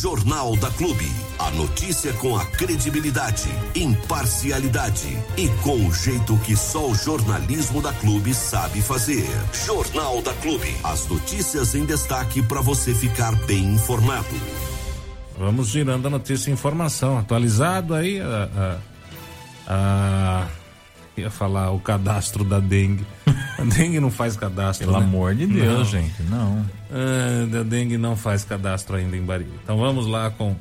Jornal da Clube. A notícia com a credibilidade, imparcialidade e com o jeito que só o jornalismo da Clube sabe fazer. Jornal da Clube. As notícias em destaque para você ficar bem informado. Vamos girando a notícia e informação. Atualizado aí a, a, a ia falar o cadastro da dengue. A dengue não faz cadastro. Pelo né? amor de Deus, Não. gente, não. Ah, a dengue não faz cadastro ainda em Bariri. Então vamos lá com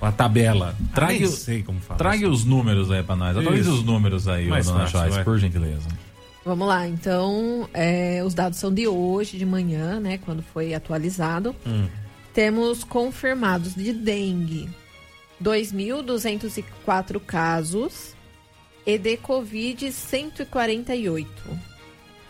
a tabela. Traga, Ah, nem sei como fala. traga os números aí pra nós. Atualize os números aí, Mais dona fácil, Joyce, por gentileza. Vamos lá, então, é, os dados são de hoje, de manhã, né, quando foi atualizado. Hum. Temos confirmados de dengue 2.204 casos e de Covid 148.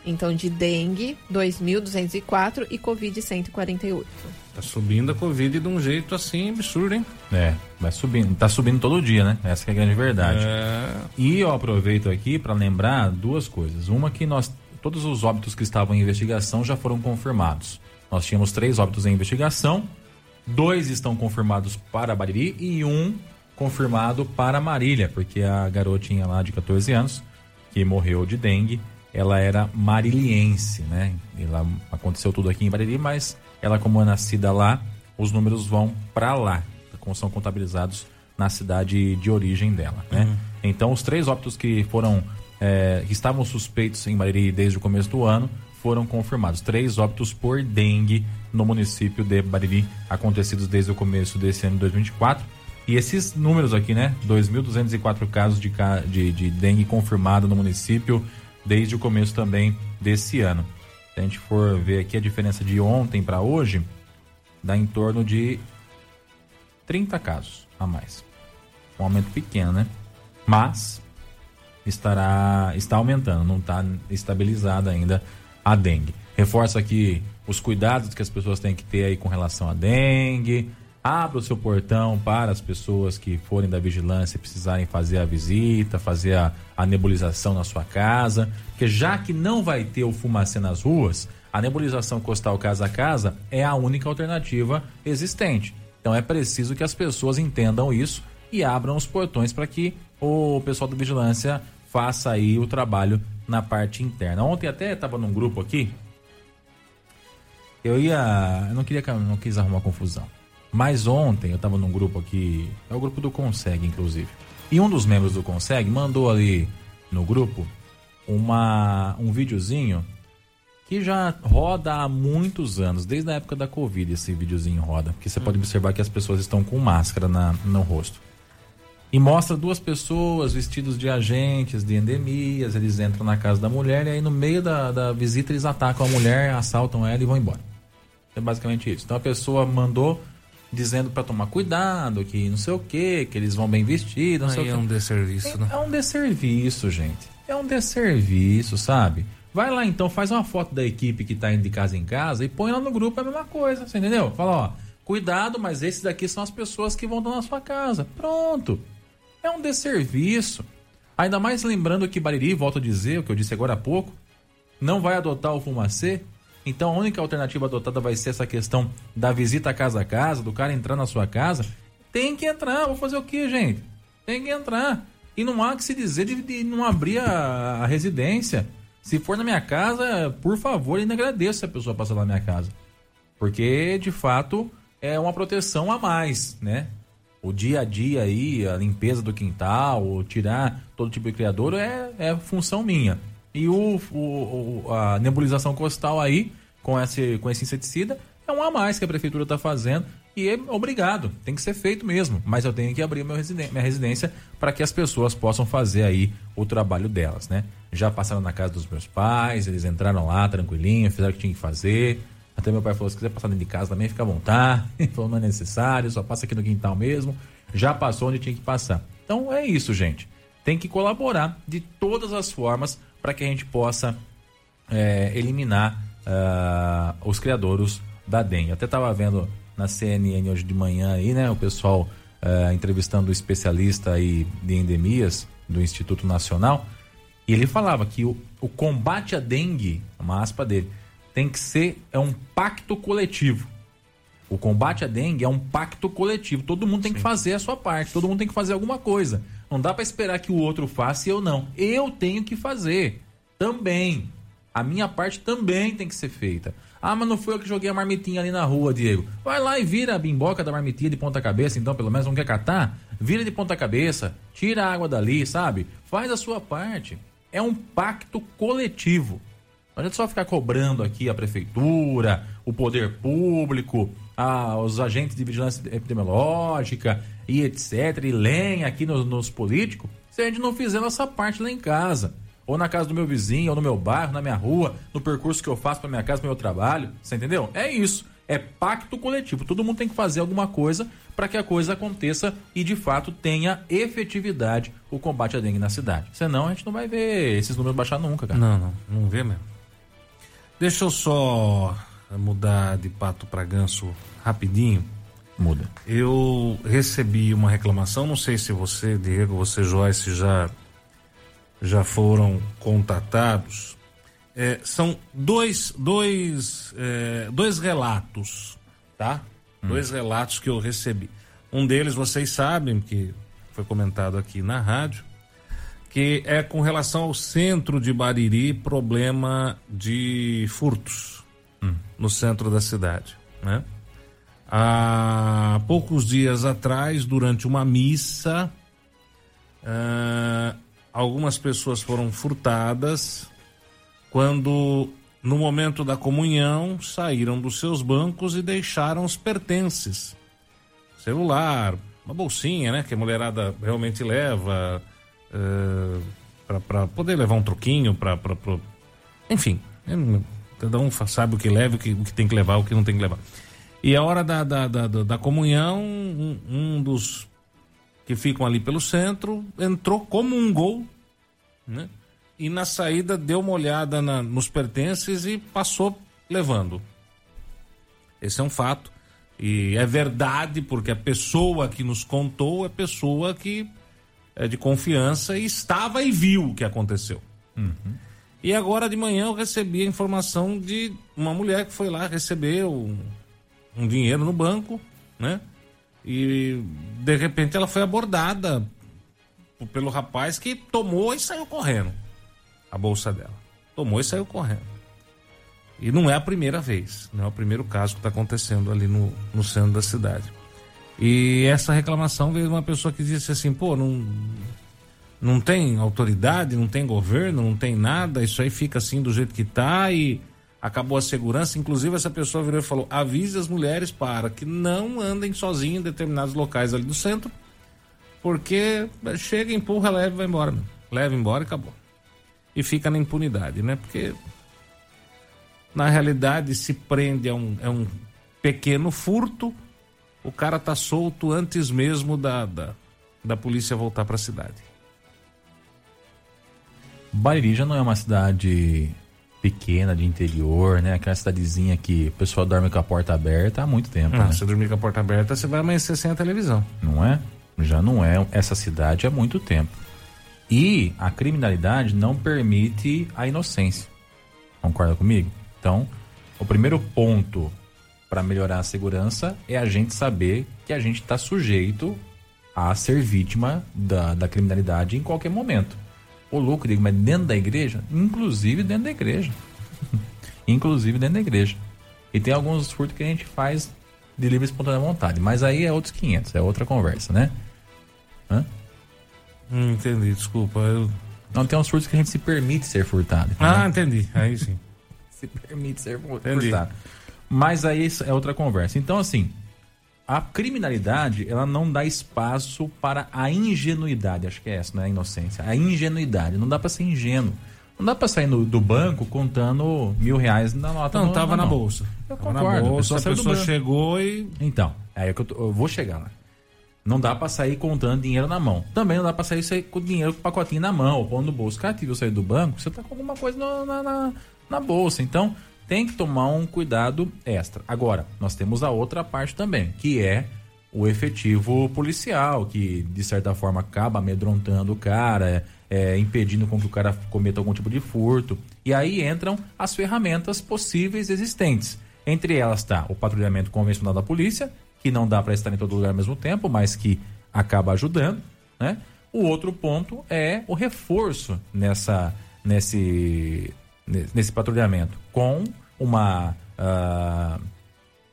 Então, de dengue 2.204 e Covid 148. Tá subindo a Covid de um jeito assim absurdo, hein? É, vai subindo. Tá subindo todo dia, né? Essa que é a grande verdade. É, E eu aproveito aqui para lembrar duas coisas. Uma que nós todos os óbitos que estavam em investigação já foram confirmados. Nós tínhamos três óbitos em investigação, dois estão confirmados para Bariri e um confirmado para Marília, porque a garotinha lá de 14 anos que morreu de dengue, ela era mariliense, né? Ela aconteceu tudo aqui em Bariri, mas ela como é nascida lá, os números vão para lá, como são contabilizados na cidade de origem dela, né? Então os três óbitos que foram é, que estavam suspeitos em Bariri desde o começo do ano foram confirmados. Três óbitos por dengue no município de Bariri, acontecidos desde o começo desse ano de 2024. E esses números aqui, né? 2.204 casos de, de, de dengue confirmado no município desde o começo também desse ano. Se a gente for ver aqui a diferença de ontem para hoje, dá em torno de 30 casos a mais. Um aumento pequeno, né? Mas estará está aumentando, não está estabilizada ainda a dengue. Reforço aqui os cuidados que as pessoas têm que ter aí com relação à dengue. Abra o seu portão para as pessoas que forem da vigilância e precisarem fazer a visita, fazer a, a nebulização na sua casa. Porque já que não vai ter o fumacê nas ruas, a nebulização costal casa a casa é a única alternativa existente. Então é preciso que as pessoas entendam isso e abram os portões para que o pessoal da vigilância faça aí o trabalho na parte interna. Ontem até estava num grupo aqui. Eu ia, eu não queria, não quis arrumar confusão. Mas ontem eu estava num grupo aqui, é o grupo do Consegue, inclusive. E um dos membros do Consegue mandou ali no grupo uma um videozinho que já roda há muitos anos, desde a época da Covid esse videozinho roda, porque você pode observar que as pessoas estão com máscara na, no rosto. E mostra duas pessoas vestidos de agentes de endemias, eles entram na casa da mulher e aí no meio da, da visita eles atacam a mulher, assaltam ela e vão embora. É basicamente isso. Então a pessoa mandou dizendo para tomar cuidado, que não sei o que, que eles vão bem vestidos, não sei aí o é quê. um desserviço, né? É um desserviço, gente. É um desserviço, sabe? Vai lá então, faz uma foto da equipe que tá indo de casa em casa e põe lá no grupo é a mesma coisa, você entendeu? Fala, ó, cuidado, mas esses daqui são as pessoas que vão estar na sua casa. Pronto. É um desserviço. Ainda mais lembrando que Bariri, volto a dizer, o que eu disse agora há pouco, não vai adotar o fumacê. Então a única alternativa adotada vai ser essa questão da visita casa a casa, do cara entrar na sua casa. Tem que entrar, vou fazer o que, gente? Tem que entrar. E não há que se dizer de, de não abrir a, a residência. Se for na minha casa, por favor, ainda agradeço se a pessoa passar na minha casa. Porque, de fato, é uma proteção a mais, né? O dia a dia aí, a limpeza do quintal, tirar todo tipo de criadouro é, é função minha. E o, o- a nebulização costal aí, com esse, com esse inseticida, é um a mais que a prefeitura está fazendo. E é obrigado, tem que ser feito mesmo. Mas eu tenho que abrir minha residência para que as pessoas possam fazer aí o trabalho delas, né? Já passaram na casa dos meus pais, eles entraram lá tranquilinho, fizeram o que tinha que fazer. Até meu pai falou: se quiser passar dentro de casa também, fica à vontade. Ele falou: não é necessário, só passa aqui no quintal mesmo. Já passou onde tinha que passar. Então é isso, gente. Tem que colaborar de todas as formas para que a gente possa é, eliminar ah, os criadouros da dengue. Até estava vendo na CNN hoje de manhã aí, né, o pessoal ah, entrevistando o especialista aí de endemias do Instituto Nacional, e ele falava que o, o combate à dengue, uma aspa dele, tem que ser é um pacto coletivo. O combate à dengue é um pacto coletivo. Todo mundo tem Sim. que fazer a sua parte, todo mundo tem que fazer alguma coisa. Não dá para esperar que o outro faça e eu não. Eu tenho que fazer também. A minha parte também tem que ser feita. Ah, mas não foi eu que joguei a marmitinha ali na rua, Diego. Vai lá e vira a bimboca da marmitinha de ponta cabeça, então pelo menos não quer catar? Vira de ponta cabeça, tira a água dali, sabe? Faz a sua parte. É um pacto coletivo. Não adianta só ficar cobrando aqui a prefeitura, o poder público, a, os agentes de vigilância epidemiológica e etc. E lenha aqui nos, nos políticos, se a gente não fizer nossa parte lá em casa ou na casa do meu vizinho, ou no meu bairro, na minha rua, no percurso que eu faço para minha casa, para meu trabalho. Você entendeu? É isso. É pacto coletivo. Todo mundo tem que fazer alguma coisa para que a coisa aconteça e de fato tenha efetividade o combate à dengue na cidade. Senão a gente não vai ver esses números baixar nunca, cara. Não, não, não vê mesmo. Deixa eu só mudar de pato para ganso rapidinho. Muda. Eu recebi uma reclamação, não sei se você, Diego, você, Joyce, já já foram contatados. É, são dois, dois, é, dois relatos, tá? Hum. Dois relatos que eu recebi. Um deles vocês sabem, que foi comentado aqui na rádio, que é com relação ao centro de Bariri, problema de furtos no centro da cidade, né? Há poucos dias atrás, durante uma missa, uh, algumas pessoas foram furtadas quando, no momento da comunhão, saíram dos seus bancos e deixaram os pertences. Celular, uma bolsinha, né? Que a mulherada realmente leva uh, eh, para poder levar um troquinho, para. Enfim, cada um sabe o que leva, o que, o que tem que levar, o que não tem que levar. E a hora da, da, da, da comunhão, um, um dos que ficam ali pelo centro, entrou como um gol, né? E na saída deu uma olhada na, nos pertences e passou levando. Esse é um fato. E é verdade, porque a pessoa que nos contou é pessoa que é de confiança e estava e viu o que aconteceu. Uhum. E agora de manhã eu recebi a informação de uma mulher que foi lá receber um, um dinheiro no banco, né? E de repente ela foi abordada pelo rapaz que tomou e saiu correndo a bolsa dela. Tomou e saiu correndo. E não é a primeira vez, não é o primeiro caso que está acontecendo ali no, no centro da cidade. E essa reclamação veio de uma pessoa que disse assim: pô, não, não tem autoridade, não tem governo, não tem nada, isso aí fica assim do jeito que está e acabou a segurança. Inclusive, essa pessoa virou e falou: avise as mulheres para que não andem sozinhas em determinados locais ali do centro, porque chega, empurra, leva e vai embora. Leva embora e acabou. E fica na impunidade, né? Porque na realidade se prende a um, a um pequeno furto, o cara tá solto antes mesmo da, da, da polícia voltar para a cidade. Bariri já não é uma cidade pequena, de interior, né? Aquela cidadezinha que o pessoal dorme com a porta aberta há muito tempo. Ah, né? Você dormir com a porta aberta, você vai amanhecer sem a televisão. Não é? Já não é essa cidade há muito tempo. E a criminalidade não permite a inocência. Concorda comigo? Então, o primeiro ponto para melhorar a segurança é a gente saber que a gente está sujeito a ser vítima da, da criminalidade em qualquer momento. Ô louco, digo, mas dentro da igreja? Inclusive dentro da igreja. Inclusive dentro da igreja. E tem alguns furtos que a gente faz de livre e espontânea vontade. Mas aí é outros 500, é outra conversa, né? Hã? Hum, entendi, desculpa. Eu... Não, tem uns furtos que a gente se permite ser furtado. Entendeu? Ah, entendi. Aí sim. se permite ser entendi. furtado. Mas aí é outra conversa. Então, assim, a criminalidade ela não dá espaço para a ingenuidade, acho que é essa, não é a inocência, a ingenuidade. Não dá para ser ingênuo. Não dá para sair no, do banco contando mil reais na nota. Não, no, tava na, na bolsa. Eu tava concordo. Na bolsa, a pessoa, a pessoa chegou e. Então, é que eu, tô, eu vou chegar lá. Não dá para sair contando dinheiro na mão. Também não dá para sair, sair com dinheiro com pacotinho na mão, ou pondo no bolso. Cara, que sair do banco, você tá com alguma coisa na, na, na, na bolsa. Então, tem que tomar um cuidado extra. Agora, nós temos a outra parte também, que é o efetivo policial, que de certa forma acaba amedrontando o cara, é, impedindo com que o cara cometa algum tipo de furto. E aí entram as ferramentas possíveis existentes. Entre elas está o patrulhamento convencional da polícia, que não dá para estar em todo lugar ao mesmo tempo, mas que acaba ajudando, né? O outro ponto é o reforço nessa, nesse, nesse patrulhamento, com uma uh,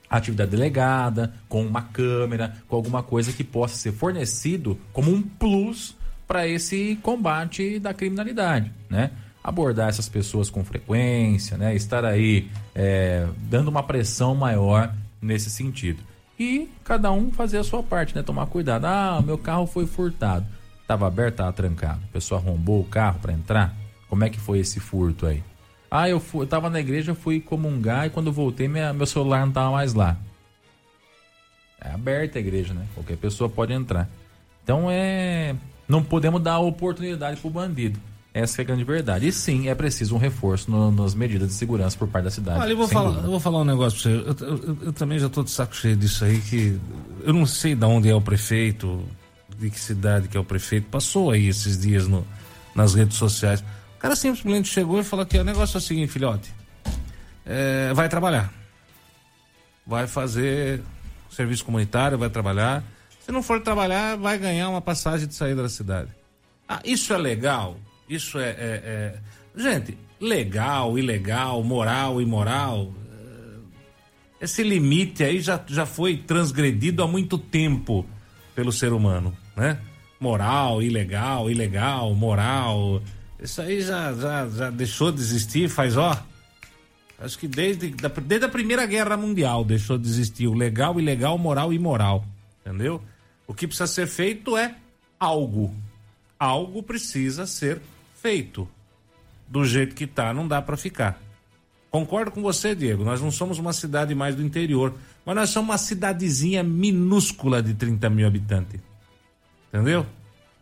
atividade delegada, com uma câmera, com alguma coisa que possa ser fornecido como um plus para esse combate da criminalidade, né? Abordar essas pessoas com frequência, né? Estar aí é, dando uma pressão maior nesse sentido. E cada um fazer a sua parte, né? Tomar cuidado. Ah, meu carro foi furtado. Tava aberto, tava trancado. A pessoa arrombou o carro para entrar. Como é que foi esse furto aí? Ah, eu, fui, eu tava na igreja, fui comungar e quando voltei minha, meu celular não tava mais lá. É aberta a igreja, né? Qualquer pessoa pode entrar. Então é. Não podemos dar oportunidade pro bandido. Essa é a grande verdade. E sim, é preciso um reforço no, nas medidas de segurança por parte da cidade. Olha, eu vou, falar, eu vou falar um negócio pra você. Eu, eu, eu também já tô de saco cheio disso aí, que eu não sei de onde é o prefeito, de que cidade que é o prefeito. Passou aí esses dias no, nas redes sociais. Cara simplesmente chegou e falou que o negócio é o seguinte, filhote. É, vai trabalhar. Vai fazer serviço comunitário, vai trabalhar. Se não for trabalhar, vai ganhar uma passagem de saída da cidade. Ah, isso é legal? Isso é, é, é, Gente, legal, ilegal, moral, imoral. É, esse limite aí já, já foi transgredido há muito tempo pelo ser humano, né? Moral, ilegal, ilegal, moral. Isso aí já, já, já deixou de existir faz, ó. Acho que desde, desde a Primeira Guerra Mundial deixou de existir o legal, ilegal, moral e imoral. Entendeu? O que precisa ser feito é algo. Algo precisa ser feito. Do jeito que tá, não dá para ficar. Concordo com você, Diego. Nós não somos uma cidade mais do interior, mas nós somos uma cidadezinha minúscula de 30 mil habitantes. Entendeu?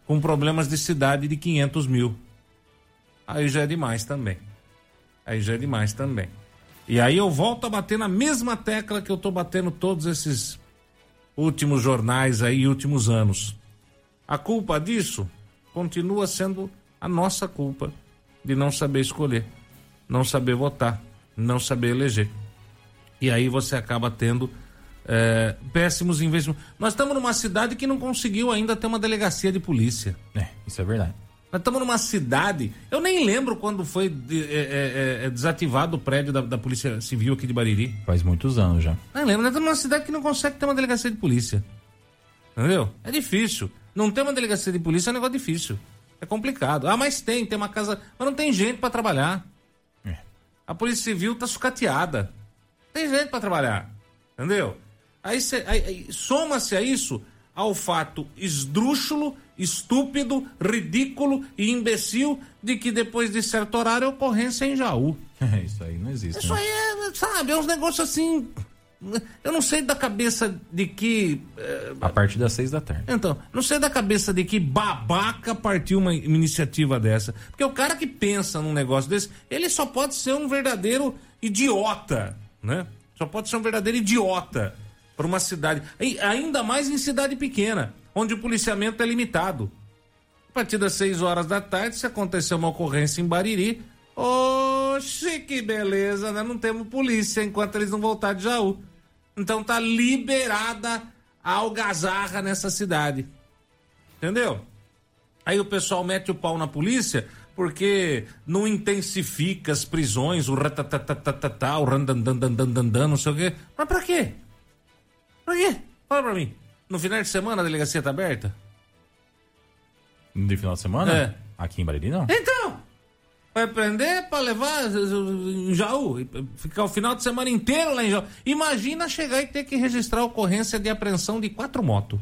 Com problemas de cidade de 500 mil. Aí já é demais também. Aí já é demais também. E aí eu volto a bater na mesma tecla que eu tô batendo todos esses últimos jornais aí, últimos anos. A culpa disso continua sendo a nossa culpa de não saber escolher, não saber votar, não saber eleger. E aí você acaba tendo é, péssimos investimentos. Nós estamos numa cidade que não conseguiu ainda ter uma delegacia de polícia. É, isso é verdade. Nós estamos numa cidade. Eu nem lembro quando foi de, é, é, é desativado o prédio da, da, Polícia Civil aqui de Bariri. Faz muitos anos já. Não lembro. Nós estamos numa cidade que não consegue ter uma delegacia de polícia. Entendeu? É difícil. Não ter uma delegacia de polícia é um negócio difícil. É complicado. Ah, mas tem, tem uma casa. Mas não tem gente para trabalhar. É. A Polícia Civil tá sucateada. Tem gente para trabalhar. Entendeu? Aí, aí, aí soma-se a isso ao fato esdrúxulo, estúpido, ridículo e imbecil de que depois de certo horário a ocorrência é em Jaú. isso aí não existe. Isso né? aí é, sabe, é uns negócios assim eu não sei da cabeça de que. É, a partir das seis da tarde. Então, não sei da cabeça de que babaca partiu uma iniciativa dessa. Porque o cara que pensa num negócio desse, ele só pode ser um verdadeiro idiota, né? Só pode ser um verdadeiro idiota para uma cidade. E ainda mais em cidade pequena, onde o policiamento é limitado. A partir das seis horas da tarde, se acontecer uma ocorrência em Bariri, oxe, que beleza, né? Não temos polícia enquanto eles não voltarem de Jaú. Então tá liberada a algazarra nessa cidade. Entendeu? Aí o pessoal mete o pau na polícia porque não intensifica as prisões, o ratatatatata, o randandandandandan, não sei o quê. Mas pra quê? Pra quê? Fala pra mim. No final de semana a delegacia tá aberta? De final de semana? É. Aqui em Bariri não? Então! Vai prender para levar em Jaú, ficar o final de semana inteiro lá em Jaú. Imagina chegar e ter que registrar a ocorrência de apreensão de quatro motos.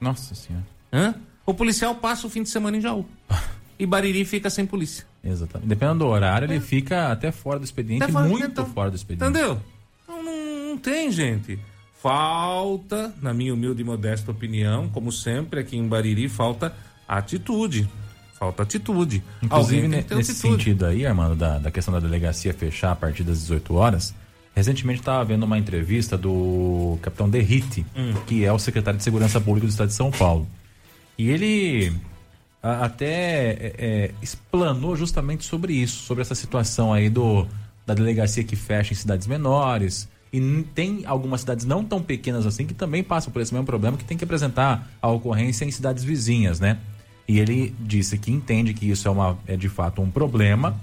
Nossa senhora. Hã? O policial passa o fim de semana em Jaú. e Bariri fica sem polícia. Exatamente. Dependendo do horário, é. ele fica até fora do expediente, fora, muito então, fora do expediente. Entendeu? Então não, não tem, gente. Falta, na minha humilde e modesta opinião, como sempre aqui em Bariri, falta atitude. Falta atitude. Inclusive, nesse atitude. sentido aí, Armando, da, da questão da delegacia fechar a partir das 18 horas, recentemente estava vendo uma entrevista do capitão Derrite, hum. que é o secretário de Segurança Pública do Estado de São Paulo. E ele até é, é, explanou justamente sobre isso, sobre essa situação aí do, da delegacia que fecha em cidades menores E tem algumas cidades não tão pequenas assim que também passam por esse mesmo problema, que tem que apresentar a ocorrência em cidades vizinhas, né? E ele disse que entende que isso é, uma, é de fato um problema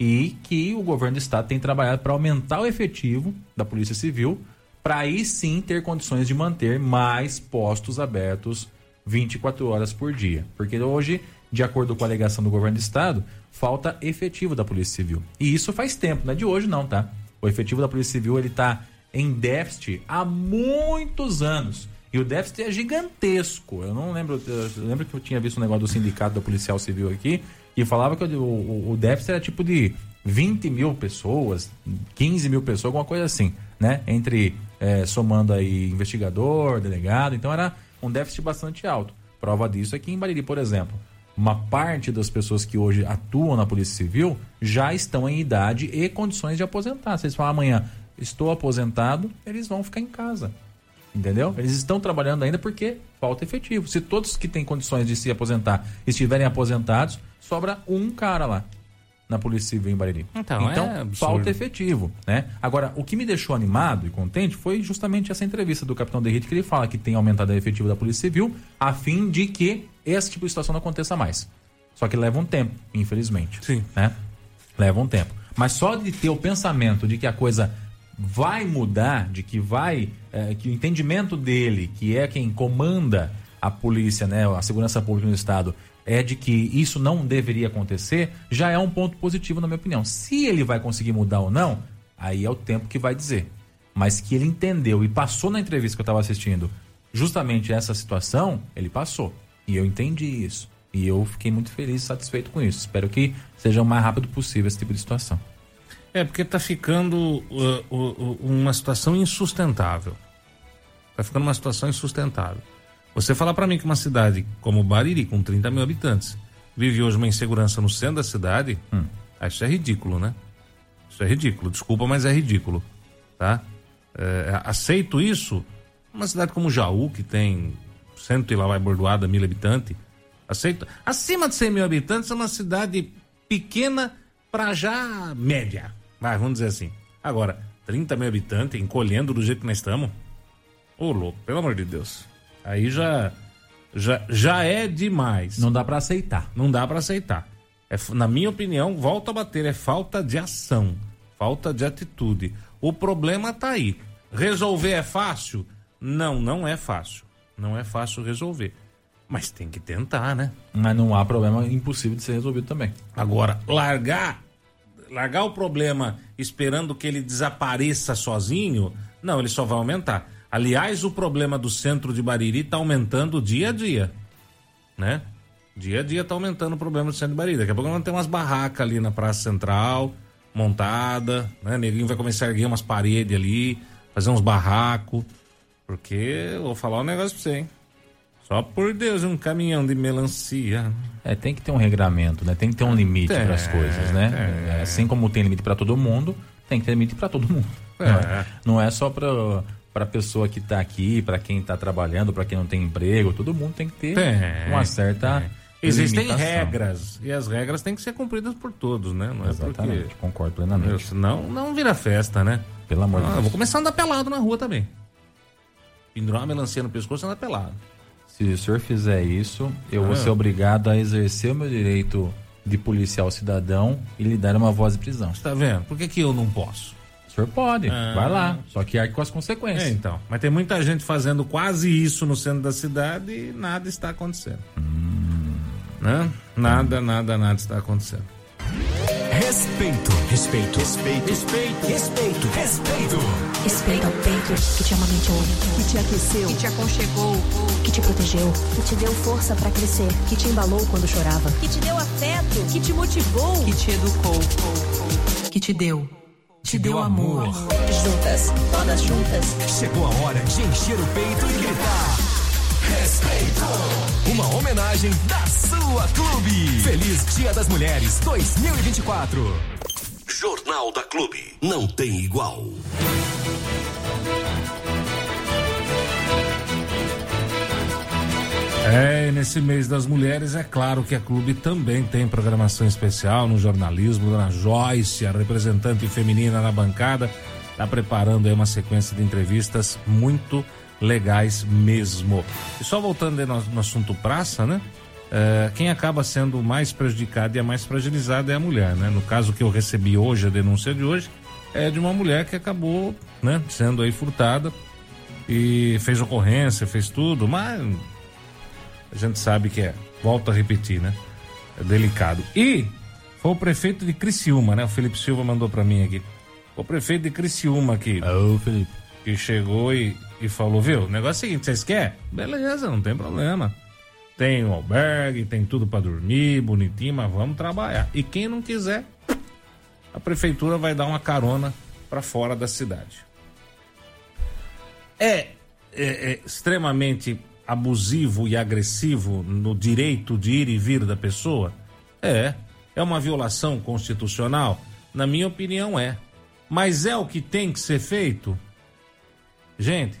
e que o governo do estado tem trabalhado para aumentar o efetivo da Polícia Civil, para aí sim ter condições de manter mais postos abertos 24 horas por dia. Porque hoje, de acordo com a alegação do governo do estado, falta efetivo da Polícia Civil. E isso faz tempo, não é de hoje não, tá? O efetivo da Polícia Civil ele está em déficit há muitos anos. E o déficit é gigantesco. Eu não lembro. Eu lembro que eu tinha visto um negócio do sindicato da Policial Civil aqui e falava que o, o, o déficit era tipo de 20 mil pessoas, 15 mil pessoas, alguma coisa assim, né? Entre é, somando aí investigador, delegado. Então era um déficit bastante alto. Prova disso é que em Bariri, por exemplo, uma parte das pessoas que hoje atuam na Polícia Civil já estão em idade e condições de aposentar. Se eles falam amanhã, estou aposentado, eles vão ficar em casa. Entendeu? Eles estão trabalhando ainda porque falta efetivo. Se todos que têm condições de se aposentar estiverem aposentados, sobra um cara lá na Polícia Civil em Bariri. Então, então é falta efetivo, né? Agora, o que me deixou animado e contente foi justamente essa entrevista do capitão Derrite que ele fala que tem aumentado a efetivo da Polícia Civil a fim de que esse tipo de situação não aconteça mais. Só que leva um tempo, infelizmente. Sim. Né? Leva um tempo. Mas só de ter o pensamento de que a coisa vai mudar, de que vai, é, que o entendimento dele, que é quem comanda a polícia, né, a segurança pública no estado, é de que isso não deveria acontecer, já é um ponto positivo na minha opinião. Se ele vai conseguir mudar ou não, aí é o tempo que vai dizer. Mas que ele entendeu e passou na entrevista que eu estava assistindo justamente essa situação, ele passou. E eu entendi isso. E eu fiquei muito feliz e satisfeito com isso. Espero que seja o mais rápido possível esse tipo de situação. É, porque está ficando uh, uh, uh, uma situação insustentável. Está ficando uma situação insustentável. Você falar para mim que uma cidade como Bariri, com 30 mil habitantes, vive hoje uma insegurança no centro da cidade, hum. isso é ridículo, né? Isso é ridículo. Desculpa, mas é ridículo. Tá? É, aceito isso. Uma cidade como Jaú, que tem cento e lá vai bordoada, mil habitantes. Aceito. Acima de 100 mil habitantes é uma cidade pequena para já média. Vai, vamos dizer assim. Agora, 30 mil habitantes, encolhendo do jeito que nós estamos. Ô, louco, pelo amor de Deus. Aí já, já, já é demais. Não dá para aceitar. Não dá para aceitar. É, na minha opinião, volta a bater, é falta de ação, falta de atitude. O problema tá aí. Resolver é fácil? Não, não é fácil. Não é fácil resolver. Mas tem que tentar, né? Mas não há problema impossível de ser resolvido também. Agora, largar largar o problema esperando que ele desapareça sozinho, não, ele só vai aumentar. Aliás, o problema do centro de Bariri está aumentando dia a dia, né? Dia a dia está aumentando o problema do centro de Bariri. Daqui a pouco vamos ter umas barracas ali na Praça Central, montada, né? Neguinho vai começar a erguer umas paredes ali, fazer uns barracos, porque vou falar um negócio pra você, hein? Só por Deus, um caminhão de melancia. É, tem que ter um regramento, né? Tem que ter um limite para as coisas, né? É. Assim como tem limite para todo mundo, tem que ter limite para todo mundo. É. Não é, não é só para para pessoa que está aqui, para quem está trabalhando, para quem não tem emprego, todo mundo tem que ter uma certa Existem limitação. regras e as regras têm que ser cumpridas por todos, né? Não é Exatamente, porque... concordo plenamente. Senão não vira festa, né? Pelo amor de ah, Deus. Vou começar a andar pelado na rua também. Pendurar uma melancia no pescoço e andar pelado. Se o senhor fizer isso, eu ah. vou ser obrigado a exercer o meu direito de policial cidadão e lhe dar uma voz de prisão. Você tá vendo? Por que, que eu não posso? Senhor pode, ah. vai lá. Só que arque com as consequências. É, então. Mas tem muita gente fazendo quase isso no centro da cidade e nada está acontecendo. Hum. Né? Nada, nada, nada está acontecendo. Respeito. Respeito. Respeito. Respeito. Respeito. Respeito. Respeito ao peito que te amamentou, que te aqueceu, que te aconchegou, que te protegeu, que te deu força para crescer, que te embalou quando chorava, que te deu afeto, que te motivou, que te educou, que te deu te deu amor. Juntas, todas juntas. Chegou a hora de encher o peito e gritar. Respeito! Uma homenagem da sua clube. Feliz Dia das Mulheres 2024. Jornal da Clube. Não tem igual. É, nesse mês das mulheres, é claro que a clube também tem programação especial no jornalismo. Dona Joyce, a representante feminina na bancada, está preparando aí uma sequência de entrevistas muito legais mesmo. E só voltando no, no assunto praça, né? É, quem acaba sendo mais prejudicado e a mais fragilizada é a mulher, né? No caso que eu recebi hoje, a denúncia de hoje, é de uma mulher que acabou, né, sendo aí furtada e fez ocorrência, fez tudo, mas a gente sabe que é, volto a repetir, né? É delicado. E foi o prefeito de Criciúma, né? O Felipe Silva mandou para mim aqui. O prefeito de Criciúma aqui. Ô, Felipe. Que chegou e, e falou, viu? O negócio é o seguinte, vocês querem? Beleza, não tem problema. Tem o albergue, tem tudo para dormir, bonitinho, mas vamos trabalhar. E quem não quiser, a prefeitura vai dar uma carona para fora da cidade. É, é, é extremamente abusivo e agressivo no direito de ir e vir da pessoa? É. É uma violação constitucional? Na minha opinião, é. Mas é o que tem que ser feito? Gente,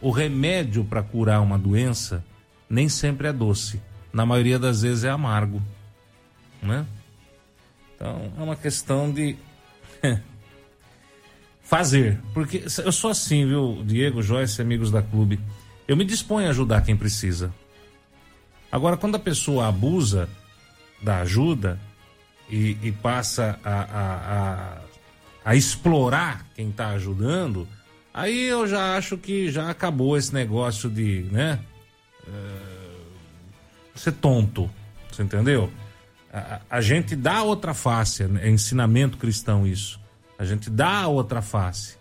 o remédio para curar uma doença nem sempre é doce. Na maioria das vezes é amargo, né? Então, é uma questão de fazer, porque eu sou assim, viu, Diego, Joyce, amigos da clube. Eu me disponho a ajudar quem precisa. Agora, quando a pessoa abusa da ajuda e, e passa a, a, a, a explorar quem está ajudando, aí eu já acho que já acabou esse negócio de, né? Uh, ser tonto, você entendeu? A, a, gente dá outra face, é ensinamento cristão isso. A gente dá outra face.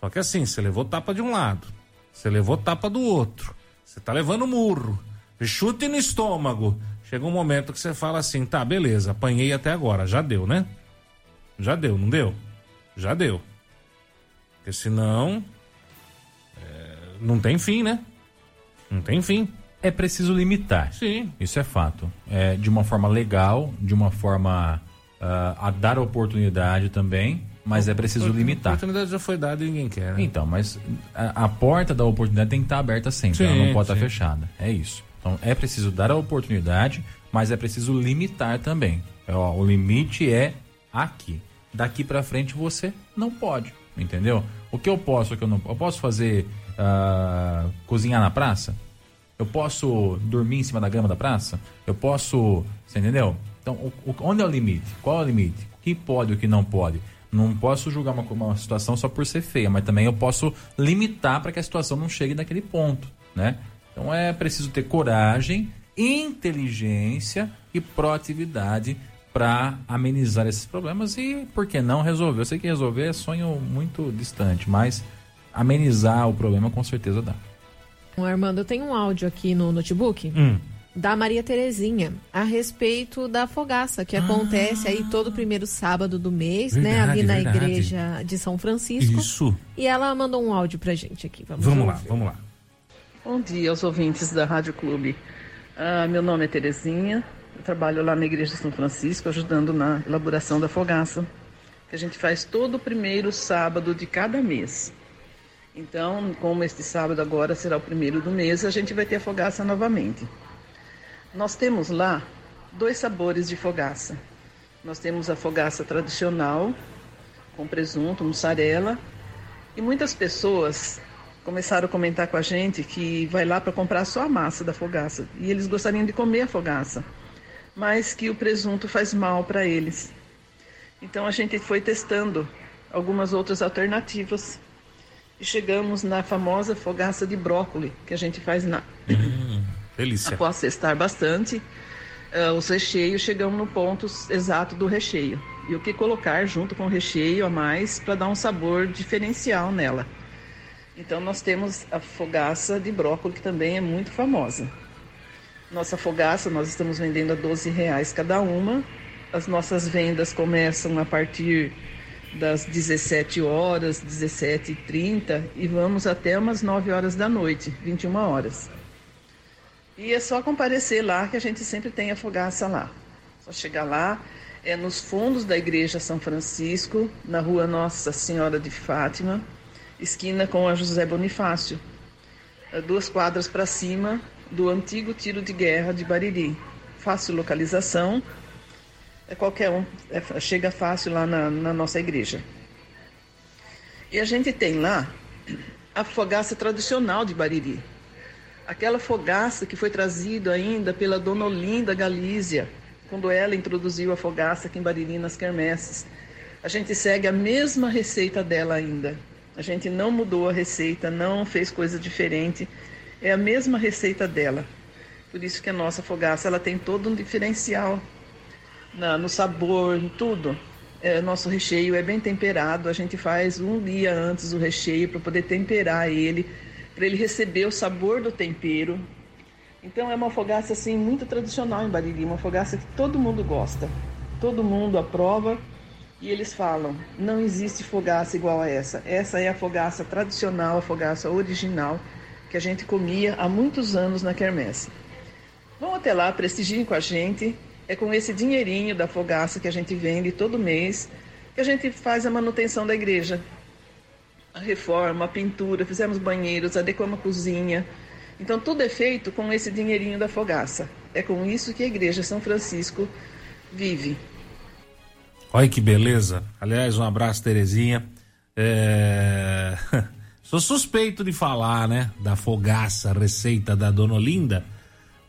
Só que assim, você levou tapa de um lado, você levou tapa do outro, você tá levando murro, chute no estômago. Chega um momento que você fala assim, tá, beleza, apanhei até agora, já deu, né? Já deu, não deu? Já deu. Porque senão. É, não tem fim, né? Não tem fim. É preciso limitar. Sim. Isso é fato. É, de uma forma legal, de uma forma uh, a dar oportunidade também, mas é preciso limitar. A oportunidade já foi dada e ninguém quer. Né? Então, mas a, a, porta da oportunidade tem que estar aberta sempre, sim, ela não pode sim. estar fechada. É isso. Então é preciso dar a oportunidade, mas é preciso limitar também. É, ó, o limite é aqui. Daqui para frente você não pode, entendeu? O que eu posso, o que eu não Eu posso fazer uh, cozinhar na praça? Eu posso dormir em cima da grama da praça? Eu posso. Você entendeu? Então, o, o, onde é o limite? Qual é o limite? O que pode e o que não pode? Não posso julgar uma, uma situação só por ser feia, mas também eu posso limitar para que a situação não chegue naquele ponto, né? Então é preciso ter coragem, inteligência e proatividade para amenizar esses problemas e, por que não, resolver. Eu sei que resolver é sonho muito distante, mas amenizar o problema com certeza dá. Armando, eu tenho um áudio aqui no notebook. Hum da Maria Terezinha a respeito da fogaça que acontece ah, aí todo primeiro sábado do mês, verdade, né, ali na verdade. igreja de São Francisco. Isso. E ela mandou um áudio pra gente aqui. Vamos, vamos lá, vamos lá. Bom dia aos ouvintes da Rádio Clube. Ah, meu nome é Terezinha, eu trabalho lá na igreja de São Francisco ajudando na elaboração da fogaça, que a gente faz todo o primeiro sábado de cada mês. Então, como este sábado agora será o primeiro do mês, a gente vai ter a fogaça novamente. Nós temos lá dois sabores de fogaça. Nós temos a fogaça tradicional, com presunto, mussarela, e muitas pessoas começaram a comentar com a gente que vai lá para comprar só a massa da fogaça e eles gostariam de comer a fogaça, mas que o presunto faz mal para eles. Então a gente foi testando algumas outras alternativas e chegamos na famosa fogaça de brócolis que a gente faz na hum. Delícia. Após testar bastante uh, os recheios, chegamos no ponto exato do recheio. E o que colocar junto com o recheio a mais para dar um sabor diferencial nela. Então nós temos a fogaça de brócolis, que também é muito famosa. Nossa fogaça nós estamos vendendo a 12 reais cada uma. As nossas vendas começam a partir das 17 horas, 17h30 e vamos até umas 9 horas da noite, 21 horas. E é só comparecer lá que a gente sempre tem a fogaça lá. Só chegar lá, é nos fundos da Igreja São Francisco, na rua Nossa Senhora de Fátima, esquina com a José Bonifácio. É duas quadras para cima do antigo tiro de guerra de Bariri. Fácil localização, é qualquer um, é, chega fácil lá na, na nossa igreja. E a gente tem lá a fogaça tradicional de Bariri. Aquela fogaça que foi trazida ainda pela dona Olinda Galícia, quando ela introduziu a fogaça aqui em Bariri nas quermesses. A gente segue a mesma receita dela ainda. A gente não mudou a receita, não fez coisa diferente. É a mesma receita dela. Por isso que a nossa fogaça ela tem todo um diferencial na, no sabor, em tudo. É, nosso recheio é bem temperado. A gente faz um dia antes o recheio para poder temperar ele, para ele receber o sabor do tempero. Então é uma fogaça assim muito tradicional em Bariri, uma fogaça que todo mundo gosta, todo mundo aprova e eles falam: não existe fogaça igual a essa. Essa é a fogaça tradicional, a fogaça original que a gente comia há muitos anos na quermesse. Vão até lá, prestigiem com a gente. É com esse dinheirinho da fogaça que a gente vende todo mês que a gente faz a manutenção da igreja. A reforma, a pintura, fizemos banheiros, adequamos a cozinha. Então tudo é feito com esse dinheirinho da fogaça. É com isso que a igreja São Francisco vive. Olha que beleza. Aliás, um abraço, Terezinha. É... Sou suspeito de falar, né? Da fogaça, receita da Dona Olinda.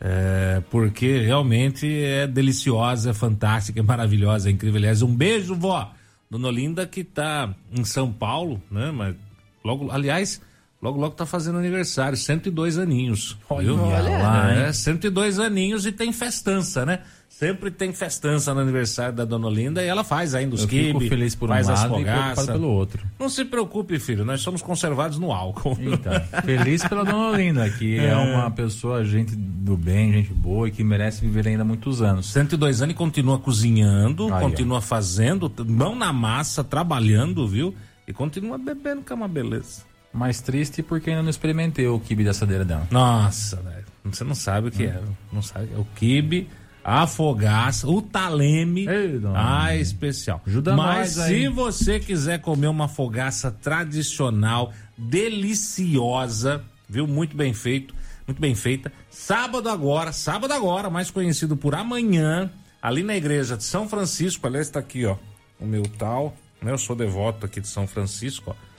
É, porque realmente é deliciosa, é fantástica, é maravilhosa, é incrível. Aliás, um beijo, vó. Dona Olinda que tá em São Paulo, né? Mas logo, aliás, logo logo tá fazendo aniversário, 102 aninhos. Olha viu? lá, hein? é, 102 aninhos e tem festança, né? Sempre tem festança no aniversário da Dona Olinda e ela faz ainda os Eu fico quibe, feliz por um faz as lado e fogaças. preocupado pelo outro. Não se preocupe, filho, nós somos conservados no álcool. Então, feliz pela Dona Olinda, que é. uma pessoa, gente do bem, gente boa e que merece viver ainda muitos anos. 102 anos e continua cozinhando, Aí, ó. continua fazendo, mão na massa, trabalhando, viu? E continua bebendo, que é uma beleza. Mais triste porque ainda não experimentei o kibe da assadeira dela. Nossa, velho. Você não sabe o que é. Não sabe. É o quibe, a fogaça, o taleme. Ei, Ah, especial. Ajuda Mas se você quiser comer uma fogaça tradicional, deliciosa, viu? Muito bem feito, muito bem feita. Sábado agora, sábado agora, mais conhecido por amanhã, ali na igreja de São Francisco, aliás, está aqui, ó, o meu tal, né? Eu sou devoto aqui de São Francisco, ó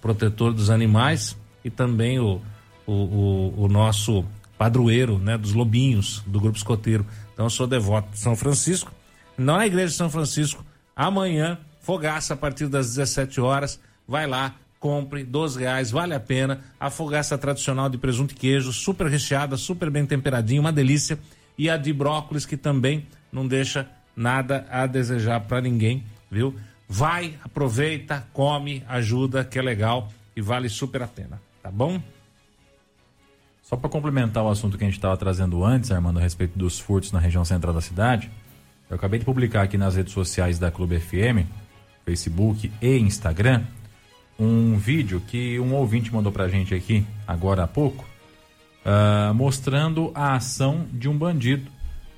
protetor dos animais e também o, o, o, o nosso padroeiro, né, dos lobinhos do grupo escoteiro. Então eu sou devoto de São Francisco. Não na igreja de São Francisco, amanhã, fogaça a partir das 17 horas. Vai lá, compre, 12 reais, vale a pena. A fogaça tradicional de presunto e queijo, super recheada, super bem temperadinha, uma delícia. E a de brócolis, que também não deixa nada a desejar para ninguém, viu? Vai, aproveita, come, ajuda, que é legal e vale super a pena, tá bom? Só para complementar o assunto que a gente estava trazendo antes, Armando, a respeito dos furtos na região central da cidade, eu acabei de publicar aqui nas redes sociais da Clube FM, Facebook e Instagram, um vídeo que um ouvinte mandou pra gente aqui agora há pouco, ah, mostrando a ação de um bandido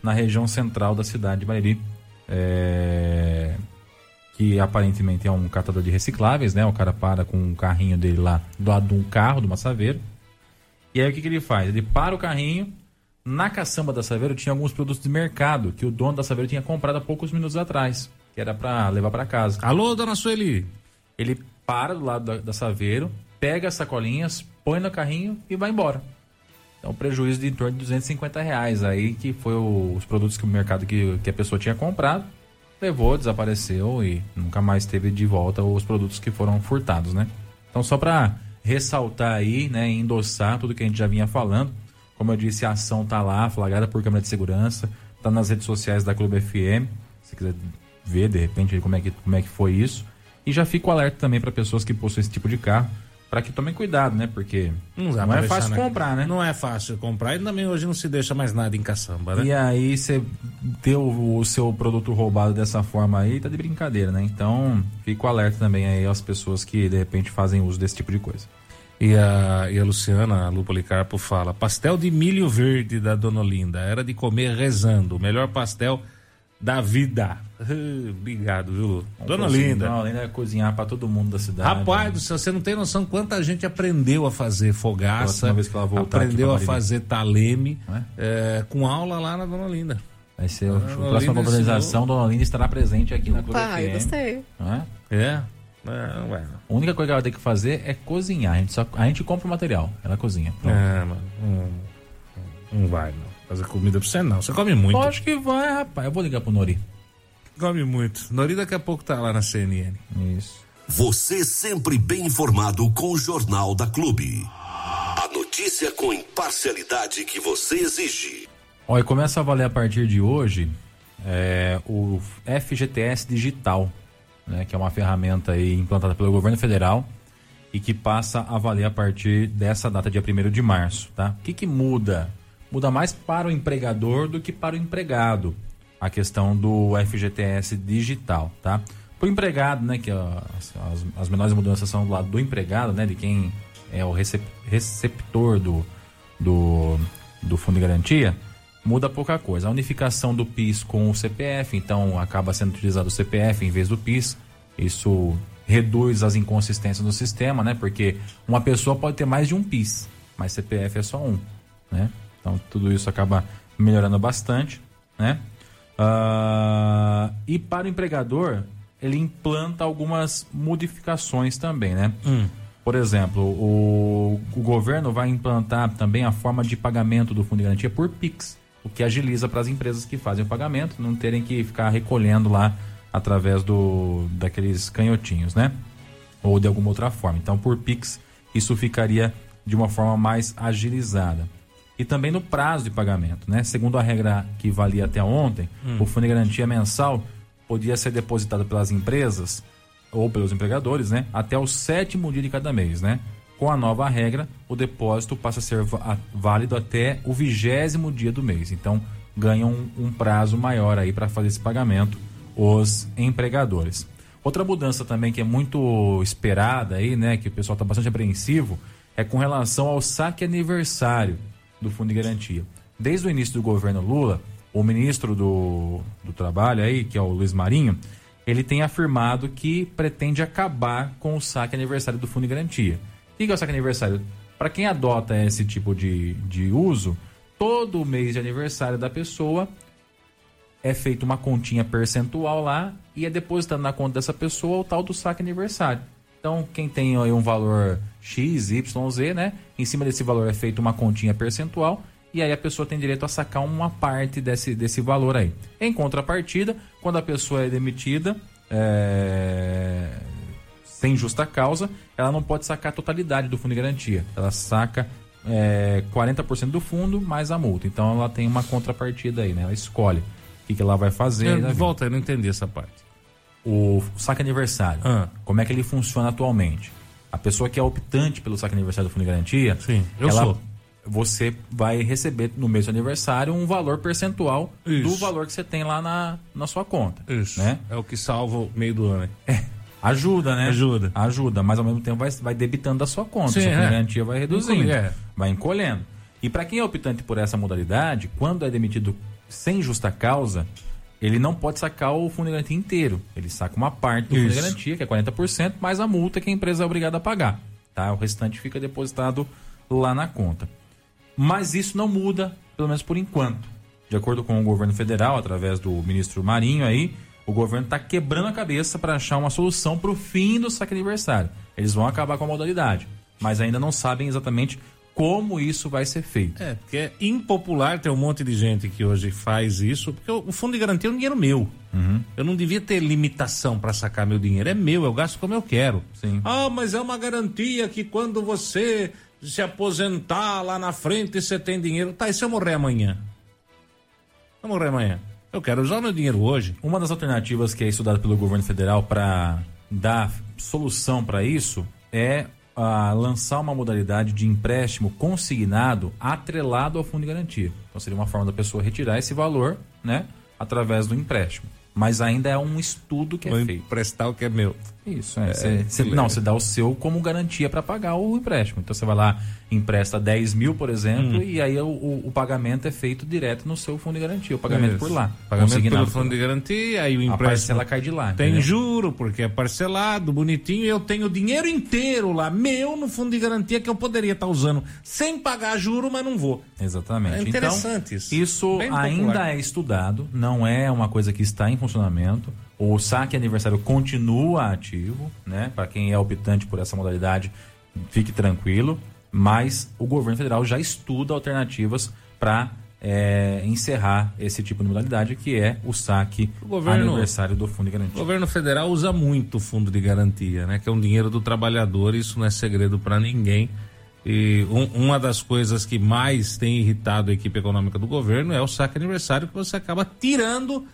na região central da cidade de Bariri. É, que aparentemente é um catador de recicláveis, né? O cara para com um carrinho dele lá do lado de um carro, de uma saveira. E aí o que, que ele faz? Ele para o carrinho, na caçamba da saveira tinha alguns produtos de mercado que o dono da saveira tinha comprado há poucos minutos atrás, que era para levar para casa. Alô, dona Sueli. Ele para do lado da, da saveiro, pega as sacolinhas, põe no carrinho e vai embora. Então, prejuízo de em torno de 250 reais aí, que foi o- os produtos que o mercado que, que a pessoa tinha comprado, levou, desapareceu e nunca mais teve de volta os produtos que foram furtados, né? Então, só para ressaltar aí, né, endossar tudo que a gente já vinha falando, como eu disse, a ação tá lá, flagrada por câmera de segurança, tá nas redes sociais da Clube FM, se quiser ver de repente como é que, como é que foi isso. E já fica o alerta também para pessoas que possuem esse tipo de carro, para que tomem cuidado, né? Porque não, pra é fácil na- comprar, né? Não é fácil comprar e também hoje não se deixa mais nada em caçamba, né? E aí você ter o, o seu produto roubado dessa forma aí, tá de brincadeira, né? Então, fica o alerta também aí às pessoas que de repente fazem uso desse tipo de coisa. E a, e a Luciana, a Lu Policarpo, fala: pastel de milho verde da Dona Olinda. Era de comer rezando. O melhor pastel da vida. Obrigado, viu? Dona Olinda. Dona Olinda é cozinhar para todo mundo da cidade. Rapaz do céu, você não tem noção quanta gente aprendeu a fazer fogaça, vez que ela voltar aprendeu a fazer taleme, Não é? é, com aula lá na Dona Olinda. Vai ser a Dona próxima ensinou. Dona Olinda estará presente aqui na Clube Pai, eu gostei. Não é? É. Não, não vai não. A única coisa que ela tem que fazer é cozinhar. A gente, só, a gente compra o material, ela cozinha. Pronto. É, mano. Não, não vai, não. Fazer comida pra você não. Você come muito. Lógico que vai, rapaz. Eu vou ligar pro Nori. Come muito. Nori daqui a pouco tá lá na CNN. Isso. Você sempre bem informado com o Jornal da Clube. A notícia com imparcialidade que você exige. Olha, começa a valer a partir de hoje é, o FGTS Digital, né, que é uma ferramenta aí implantada pelo governo federal e que passa a valer a partir dessa data, dia 1 de março. Tá? O que, que muda? Muda mais para o empregador do que para o empregado a questão do FGTS digital. Tá? Para o empregado, né, que as, as- as menores mudanças são do lado do empregado, né, de quem é o recep- receptor do, do, do Fundo de Garantia, muda pouca coisa. A unificação do PIS com o CPF, então acaba sendo utilizado o CPF em vez do PIS. Isso reduz as inconsistências do sistema, né? Porque uma pessoa pode ter mais de um PIS, mas CPF é só um, né? Então tudo isso acaba melhorando bastante, né? Ah, e para o empregador, ele implanta algumas modificações também, né? Por exemplo, o, o governo vai implantar também a forma de pagamento do Fundo de Garantia por Pix, o que agiliza para as empresas que fazem o pagamento não terem que ficar recolhendo lá através do daqueles canhotinhos, né? Ou de alguma outra forma. Então, por Pix, isso ficaria de uma forma mais agilizada. E também no prazo de pagamento, né? Segundo a regra que valia até ontem, o Fundo de Garantia mensal podia ser depositado pelas empresas ou pelos empregadores, né? Até o sétimo dia de cada mês, né? Com a nova regra, o depósito passa a ser válido até o vigésimo dia do mês. Então, ganham um, um prazo maior aí para fazer esse pagamento os empregadores. Outra mudança também que é muito esperada aí, né? Que o pessoal está bastante apreensivo, é com relação ao saque aniversário do Fundo de Garantia. Desde o início do governo Lula, o ministro do, do Trabalho aí, que é o Luiz Marinho, ele tem afirmado que pretende acabar com o saque aniversário do Fundo de Garantia. O que é o saque aniversário? Para quem adota esse tipo de, de uso, todo mês de aniversário da pessoa é feita uma continha percentual lá e é depositado na conta dessa pessoa o tal do saque aniversário. Então, quem tem aí um valor X, Y, Z, né? Em cima desse valor é feita uma continha percentual e aí a pessoa tem direito a sacar uma parte desse, desse valor aí. Em contrapartida, quando a pessoa é demitida, é, sem justa causa, ela não pode sacar a totalidade do fundo de garantia. Ela saca é, 40% do fundo mais a multa. Então ela tem uma contrapartida aí, né? Ela escolhe o que, que ela vai fazer. Eu- volta, eu não entendi essa parte. O saque aniversário, Ah. como é que ele funciona atualmente? A pessoa que é optante pelo saque aniversário do fundo de garantia, Sim, eu ela- sou. Você vai receber no mês do aniversário um valor percentual do Isso. valor que você tem lá na, na sua conta. Isso. Né? É o que salva o meio do ano. hein? Ajuda, né? Ajuda. Ajuda, mas ao mesmo tempo vai, vai debitando da sua conta. Sim, sua é. garantia vai reduzindo. É. Vai encolhendo. E para quem é optante por essa modalidade, quando é demitido sem justa causa, ele não pode sacar o fundo de garantia inteiro. Ele saca uma parte do fundo de Isso. garantia, que é 40%, mais a multa que a empresa é obrigada a pagar. Tá? O restante fica depositado lá na conta. Mas isso não muda, pelo menos por enquanto. De acordo com o governo federal, através do ministro Marinho aí, o governo está quebrando a cabeça para achar uma solução para o fim do saque aniversário. Eles vão acabar com a modalidade, mas ainda não sabem exatamente como isso vai ser feito. É, porque é impopular ter um monte de gente que hoje faz isso, porque o fundo de garantia é um dinheiro meu. Uhum. Eu não devia ter limitação para sacar meu dinheiro. É meu, eu gasto como eu quero. Sim. Ah, mas é uma garantia que quando você se aposentar lá na frente você tem dinheiro. Tá, e se eu morrer amanhã? Eu morrer amanhã? Eu quero usar o meu dinheiro hoje. Uma das alternativas que é estudada pelo governo federal para dar solução para isso é ah, lançar uma modalidade de empréstimo consignado atrelado ao fundo de garantia. Então seria uma forma da pessoa retirar esse valor, né, através do empréstimo. Mas ainda é um estudo que é Vou feito. emprestar o que é meu. Isso, é. Cê- cê- que não, legal. você dá o seu como garantia para pagar o empréstimo. Então você vai lá, empresta 10 mil, por exemplo, e aí o, o- pagamento é feito direto no seu fundo de garantia, o pagamento Isso. por lá. Pagamento pelo fundo de garantia, aí o A empréstimo parcela cai de lá. tem entendeu? juro, porque é parcelado, bonitinho, e eu tenho o dinheiro inteiro lá, meu, no fundo de garantia que eu poderia estar usando sem pagar juro, mas não vou. Exatamente. É interessante então, isso. isso Bem ainda popular. é estudado, não é uma coisa que está em funcionamento. O saque aniversário continua ativo, né? Para quem é optante por essa modalidade, fique tranquilo. Mas o governo federal já estuda alternativas para é, encerrar esse tipo de modalidade, que é o saque O governo- aniversário do Fundo de O Garantia. governo federal usa muito o fundo de garantia, né? Que é um dinheiro do trabalhador, isso não é segredo para ninguém. E um- uma das coisas que mais tem irritado a equipe econômica do governo é o saque aniversário, que você acaba tirando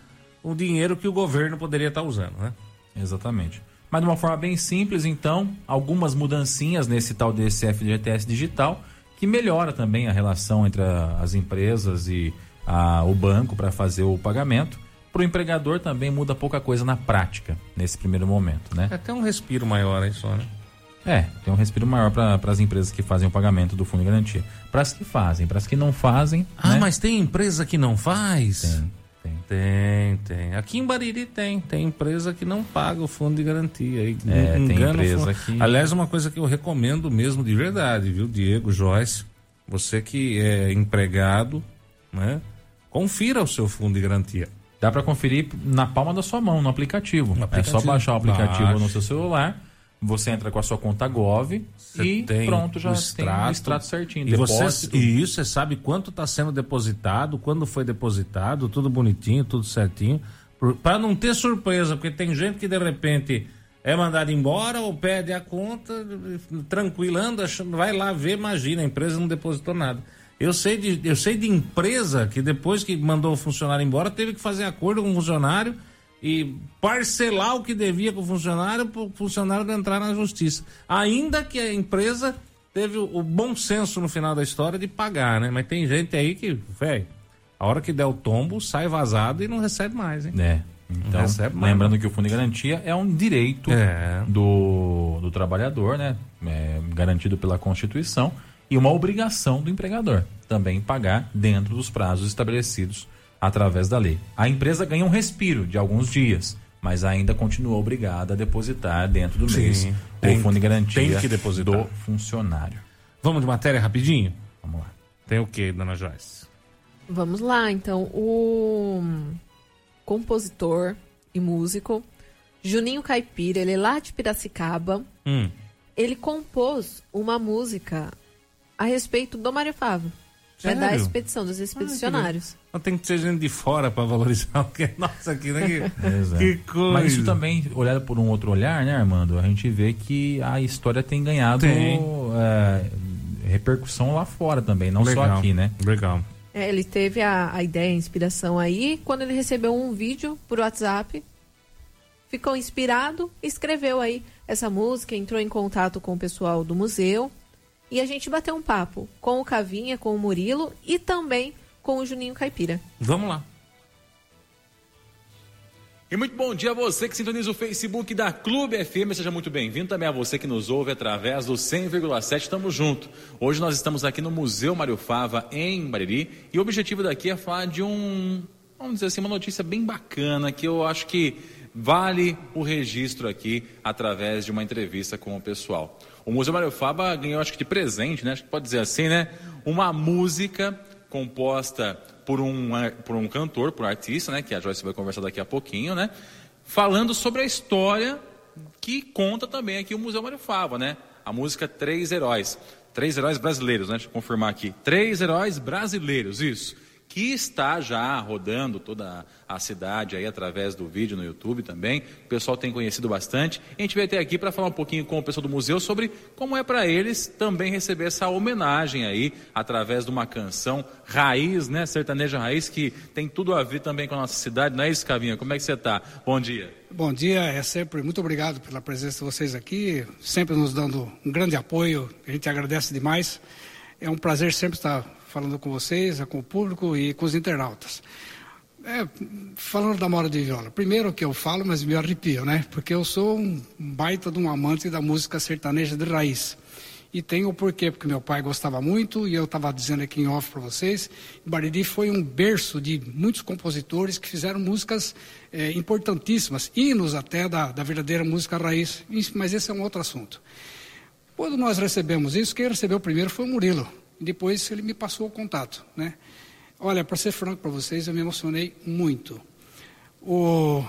o dinheiro que o governo poderia estar usando, né? Exatamente. Mas de uma forma bem simples, então, algumas mudancinhas nesse tal desse FGTS digital, que melhora também a relação entre a- as empresas e a- o banco para fazer o pagamento. Para o empregador também muda pouca coisa na prática, nesse primeiro momento, né? É até um respiro maior aí só, né? É, tem um respiro maior para as empresas que fazem o pagamento do fundo de garantia. Para as que fazem, para as que não fazem. Ah, né? mas tem empresa que não faz? Tem, tem. Tem, tem. Aqui em Bariri tem. Tem empresa que não paga o fundo de garantia. E É, tem empresa que- Aliás, uma coisa que eu recomendo mesmo de verdade, viu, Diego, Joyce? Você que é empregado, né? Confira o seu fundo de garantia. Dá para conferir na palma da sua mão, no aplicativo. No É aplicativo. só baixar o aplicativo Baixa. no seu celular, você entra com a sua conta Gov Você e tem pronto, já o tem o extrato. extrato certinho. E, você, e isso você sabe quanto está sendo depositado, quando foi depositado, tudo bonitinho, tudo certinho. Para não ter surpresa, porque tem gente que de repente é mandado embora ou pede a conta, tranquilo, anda, achando- vai lá ver, imagina, a empresa não depositou nada. Eu sei, de, eu sei de empresa que depois que mandou o funcionário embora, teve que fazer acordo com o funcionário e parcelar o que devia com o funcionário para o funcionário entrar na justiça. Ainda que a empresa teve o, bom senso no final da história de pagar, né? Mas tem gente aí que, velho, a hora que der o tombo, sai vazado e não recebe mais, hein? É. Então, recebe mais, lembrando que o fundo de garantia é um direito É. do, do trabalhador, né? É, garantido pela Constituição e uma obrigação do empregador também pagar dentro dos prazos estabelecidos através da lei. A empresa ganha um respiro de alguns dias, mas ainda continua obrigada a depositar dentro do Sim, mês tem- o fundo de garantia tem que depositar. do funcionário. Vamos de matéria rapidinho? Vamos lá. Tem o que, dona Joyce? Vamos lá, então. O compositor e músico Juninho Caipira, ele é lá de Piracicaba. Hum. Ele compôs uma música a respeito do Mário Favo. É da Sério? expedição, dos expedicionários. Mas tem que ser gente de fora para valorizar o que é nosso aqui, né? Que, Exato. que coisa. Mas isso também, olhado por um outro olhar, né, Armando? A gente vê que a história tem ganhado Tem. é, repercussão lá fora também, não só Legal, aqui, né? Legal. É, ele teve a, a ideia, a inspiração aí, quando ele recebeu um vídeo por WhatsApp, ficou inspirado, escreveu aí essa música, entrou em contato com o pessoal do museu e a gente bateu um papo com o Cavinha, com o Murilo e também com o Juninho Caipira. Vamos lá. E muito bom dia a você que sintoniza o Facebook da Clube FM. Seja muito bem-vindo também a você que nos ouve através do 100,7. Estamos junto. Hoje nós estamos aqui no Museu Mário Fava, em Bariri. E o objetivo daqui é falar de um, vamos dizer assim, uma notícia bem bacana que eu acho que vale o registro aqui através de uma entrevista com o pessoal. O Museu Mário Fava ganhou, acho que de presente, né? Acho que pode dizer assim, né? Uma música composta por um, por um cantor, por um artista, né? Que a Joyce vai conversar daqui a pouquinho, né? Falando sobre a história que conta também aqui o Museu Mário Fava, né? A música Três Heróis. Três heróis brasileiros, né? Deixa eu confirmar aqui. Três heróis brasileiros, isso. Que está já rodando toda a cidade aí através do vídeo no YouTube também. O pessoal tem conhecido bastante. A gente veio até aqui para falar um pouquinho com o pessoal do museu sobre como é para eles também receber essa homenagem aí através de uma canção raiz, né? Sertaneja raiz que tem tudo a ver também com a nossa cidade. Não é isso, Cavinha? Como é que você está? Bom dia. Bom dia, é sempre muito obrigado pela presença de vocês aqui, sempre nos dando um grande apoio, a gente agradece demais. É um prazer sempre estar falando com vocês, com o público e com os internautas. É, falando da Mora de Viola, primeiro que eu falo, mas me arrepio, né? Porque eu sou um baita de um amante da música sertaneja de raiz. E tem o porquê, porque meu pai gostava muito, e eu estava dizendo aqui em off para vocês, Bariri foi um berço de muitos compositores que fizeram músicas é, importantíssimas, hinos até da, da verdadeira música raiz, mas esse é um outro assunto. Quando nós recebemos isso, quem recebeu primeiro foi o Murilo, depois ele me passou o contato, né? Olha, para ser franco para vocês, eu me emocionei muito. O,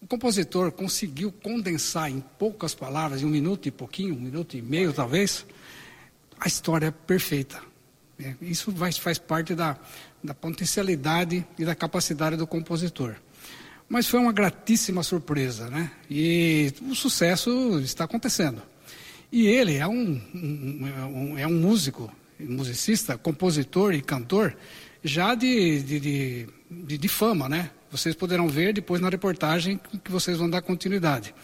o compositor conseguiu condensar em poucas palavras, em um minuto e pouquinho, um minuto e meio talvez, a história perfeita. É, isso vai, faz parte da, da potencialidade e da capacidade do compositor. Mas foi uma gratíssima surpresa, né? E o sucesso está acontecendo. E ele é um, um, é um músico, musicista, compositor e cantor já de, de, de, de, fama, né? Vocês poderão ver depois na reportagem que vocês vão dar continuidade.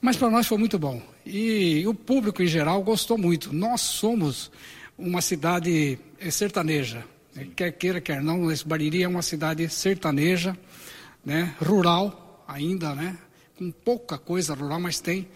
Mas para nós foi muito bom. E o público em geral gostou muito. Nós somos uma cidade eh, sertaneja. Quer queira, quer não, esse Bariri é uma cidade sertaneja, né? rural ainda, né? com pouca coisa rural, mas tem.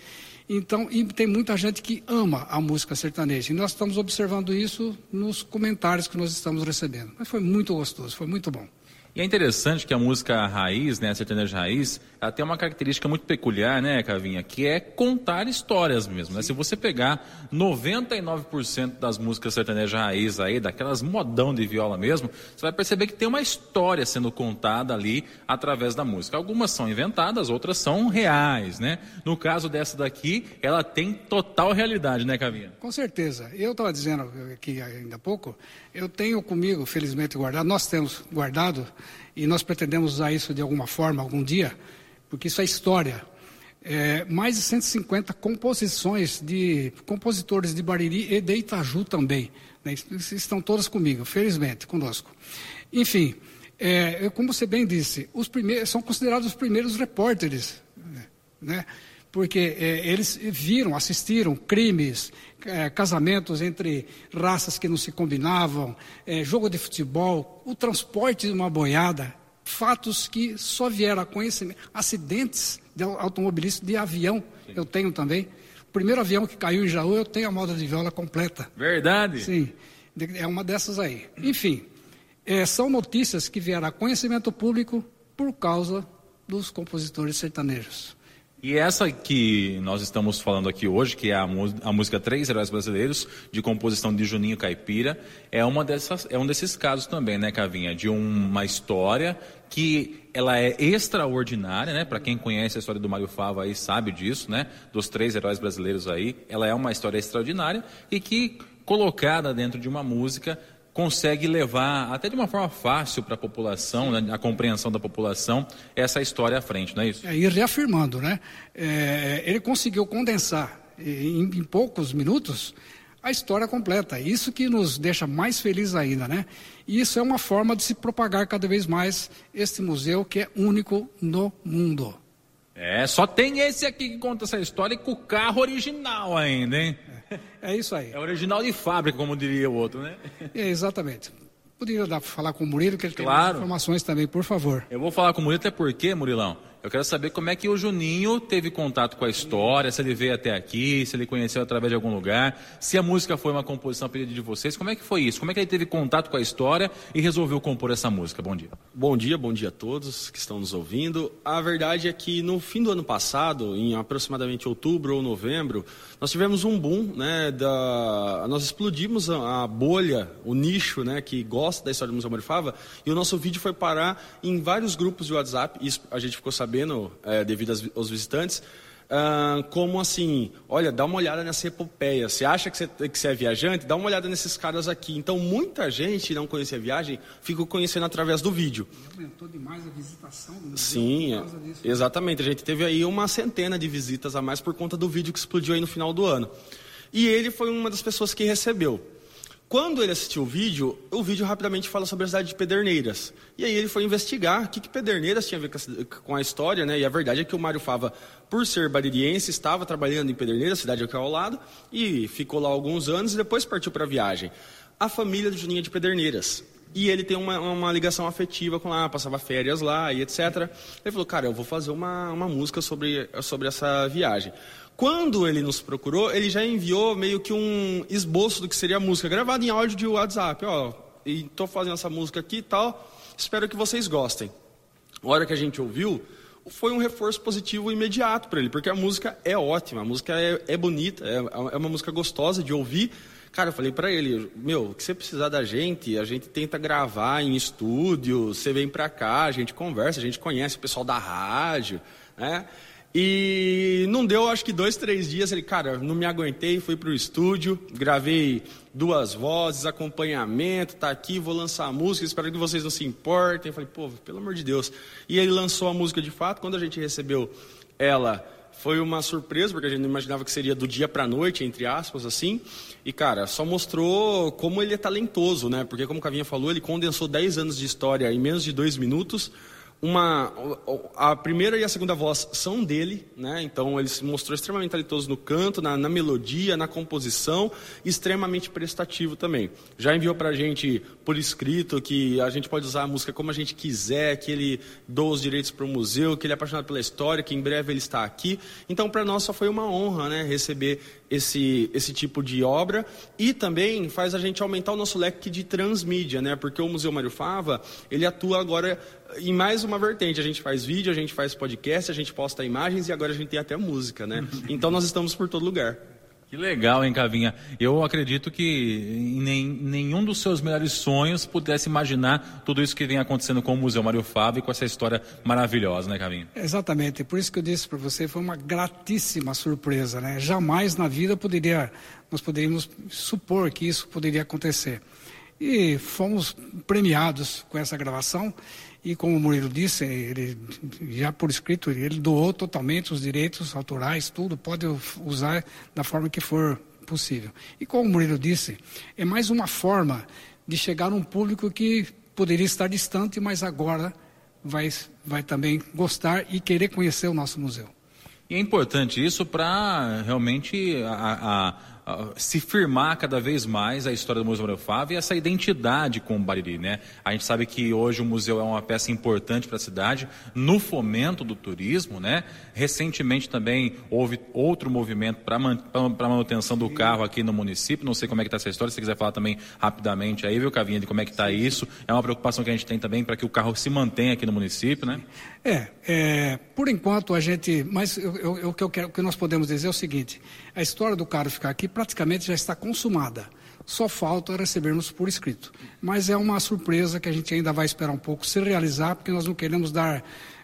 Então, tem muita gente que ama a música sertaneja. E nós estamos observando isso nos comentários que nós estamos recebendo. Mas foi muito gostoso, foi muito bom. E é interessante que a música raiz, né, a sertaneja raiz, ela tem uma característica muito peculiar, né, Cavinha, que é contar histórias mesmo. Né? Se você pegar 99% das músicas sertaneja raiz aí, daquelas modão de viola mesmo, você vai perceber que tem uma história sendo contada ali através da música. Algumas são inventadas, outras são reais, né? No caso dessa daqui, ela tem total realidade, né, Cavinha? Com certeza. Eu estava dizendo aqui ainda há pouco, eu tenho comigo, felizmente guardado, nós temos guardado e nós pretendemos usar isso de alguma forma algum dia, porque isso é história. É, mais de 150 composições de compositores de Bariri e de Itaju também. Né? Estão todas comigo, felizmente, conosco. Enfim, é, como você bem disse, os primeiros, são considerados os primeiros repórteres, né? porque é, eles viram, assistiram crimes, é, casamentos entre raças que não se combinavam, é, jogo de futebol, o transporte de uma boiada, fatos que só vieram a conhecimento, acidentes de automobilista de avião, Sim. eu tenho também. O primeiro avião que caiu em Jaú, eu tenho a moda de viola completa. Verdade? Sim, é uma dessas aí. Enfim, é, são notícias que vieram a conhecimento público por causa dos compositores sertanejos. E essa que nós estamos falando aqui hoje, que é a, a, música Três Heróis Brasileiros, de composição de Juninho Caipira, é, uma dessas, é um desses casos também, né, Cavinha? De uma história que ela é extraordinária, né? Para quem conhece a história do Mário Fava aí sabe disso, né? Dos três heróis brasileiros aí, ela é uma história extraordinária e que colocada dentro de uma música consegue levar, até de uma forma fácil para a população, né, a compreensão da população, essa história à frente, não é isso? É, e reafirmando, né? É, ele conseguiu condensar em, em, poucos minutos a história completa. Isso que nos deixa mais felizes ainda, né? E isso é uma forma de se propagar cada vez mais este museu que é único no mundo. É, só tem esse aqui que conta essa história e com o carro original ainda, hein? É isso aí. É original de fábrica, como diria o outro, né? É, exatamente. Poderia dar para falar com o Murilo, que ele claro. tem informações também, por favor. Eu vou falar com o Murilo até porque, Murilão, eu quero saber como é que o Juninho teve contato com a história, se ele veio até aqui, se ele conheceu através de algum lugar, se a música foi uma composição pedida de vocês, como é que foi isso? Como é que ele teve contato com a história e resolveu compor essa música? Bom dia. Bom dia, bom dia a todos que estão nos ouvindo. A verdade é que no fim do ano passado, em aproximadamente outubro ou novembro, nós tivemos um boom, né, da... nós explodimos a, bolha, o nicho, né, que gosta da história do Museu Morifava, e o nosso vídeo foi parar em vários grupos de WhatsApp, isso a gente ficou sabendo sabendo, é, devido aos visitantes, ah, como assim, olha, dá uma olhada nessa epopeia. Você acha que você, que você é viajante? Dá uma olhada nesses caras aqui. Então, muita gente não conhecia a viagem, ficou conhecendo através do vídeo. Aumentou demais a visitação do Sim, é, exatamente. A gente teve aí uma centena de visitas a mais por conta do vídeo que explodiu aí no final do ano. E ele foi uma das pessoas que recebeu. Quando ele assistiu o vídeo, o vídeo rapidamente fala sobre a cidade de Pederneiras. E aí ele foi investigar o que, que Pederneiras tinha a ver com a história, né? E a verdade é que o Mário Fava, por ser baririense, estava trabalhando em Pederneiras, cidade aqui ao lado, e ficou lá alguns anos e depois partiu para a viagem. A família do Juninho é de Pederneiras. E ele tem uma, uma ligação afetiva com lá, passava férias lá e etc. Ele falou, cara, eu vou fazer uma, uma música sobre, sobre essa viagem. Quando ele nos procurou, ele já enviou meio que um esboço do que seria a música, gravado em áudio de WhatsApp. Ó, e tô fazendo essa música aqui e tal, espero que vocês gostem. A hora que a gente ouviu, foi um reforço positivo imediato para ele, porque a música é ótima, a música é, é bonita, é, é, uma música gostosa de ouvir. Cara, eu falei para ele, meu, o que você precisar da gente, a gente tenta gravar em estúdio, você vem para cá, a gente conversa, a gente conhece o pessoal da rádio, né? E não deu, acho que dois, três dias. Ele, cara, não me aguentei, fui pro estúdio, gravei duas vozes, acompanhamento, tá aqui, vou lançar a música, espero que vocês não se importem. Eu falei, pô, pelo amor de Deus. E ele lançou a música de fato. Quando a gente recebeu ela, foi uma surpresa, porque a gente não imaginava que seria do dia pra noite, entre aspas, assim. E, cara, só mostrou como ele é talentoso, né? Porque, como o Cavinha falou, ele condensou 10 anos de história em menos de dois minutos uma a primeira e a segunda voz são dele, né? Então ele se mostrou extremamente talentoso no canto, na, na melodia, na composição, extremamente prestativo também. Já enviou para a gente por escrito que a gente pode usar a música como a gente quiser, que ele doa os direitos para o museu, que ele é apaixonado pela história, que em breve ele está aqui. Então para nós só foi uma honra, né? Receber esse, esse tipo de obra e também faz a gente aumentar o nosso leque de transmídia, né? Porque o Museu Mário Fava, ele atua agora em mais uma vertente. A gente faz vídeo, a gente faz podcast, a gente posta imagens e agora a gente tem até música, né? Então nós estamos por todo lugar. Que legal, hein, Cavinha? Eu acredito que em nenhum dos seus melhores sonhos pudesse imaginar tudo isso que vem acontecendo com o Museu Mário Fábio e com essa história maravilhosa, né, Cavinha? Exatamente. Por isso que eu disse para você, foi uma gratíssima surpresa, né? Jamais na vida poderia, nós poderíamos supor que isso poderia acontecer. E fomos premiados com essa gravação e como o Murilo disse, ele já por escrito, ele doou totalmente os direitos autorais, tudo, pode usar da forma que for possível. E como o Murilo disse, é mais uma forma de chegar a um público que poderia estar distante, mas agora vai, vai também gostar e querer conhecer o nosso museu. E é importante isso para realmente a, a se firmar cada vez mais a história do Museu Mário Fava e essa identidade com o Bariri, né? A gente sabe que hoje o museu é uma peça importante para a cidade no fomento do turismo, né? Recentemente também houve outro movimento para man, manutenção do carro aqui no município. Não sei como é que está essa história. Se quiser falar também rapidamente aí, viu, Cavinha, de como é que está isso? É uma preocupação que a gente tem também para que o carro se mantenha aqui no município, né? É, é por enquanto a gente, mas eu quero, o que nós podemos dizer é o seguinte: a história do carro ficar aqui praticamente já está consumada. Só falta recebermos por escrito. Mas é uma surpresa que a gente ainda vai esperar um pouco se realizar, porque nós não queremos dar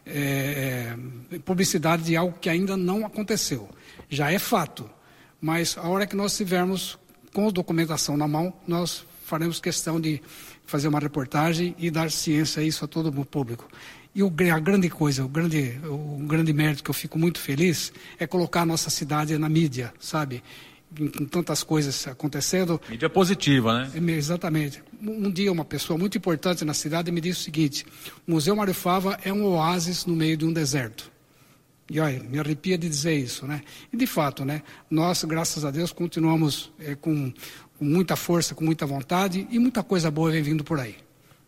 é, é, publicidade de algo que ainda não aconteceu. Já é fato. Mas a hora que nós estivermos com a documentação na mão, nós faremos questão de fazer uma reportagem e dar ciência a isso a todo o público. E o, a grande coisa, o grande, o grande mérito que eu fico muito feliz é colocar a nossa cidade na mídia, sabe? Com tantas coisas acontecendo. Mídia positiva, né? É, exatamente. Um dia uma pessoa muito importante na cidade me disse o seguinte: o Museu Mário Fava é um oásis no meio de um deserto. E olha, me arrepia de dizer isso, né? E de fato, né? Nós, graças a Deus, continuamos é, com, com muita força, com muita vontade e muita coisa boa vem vindo por aí.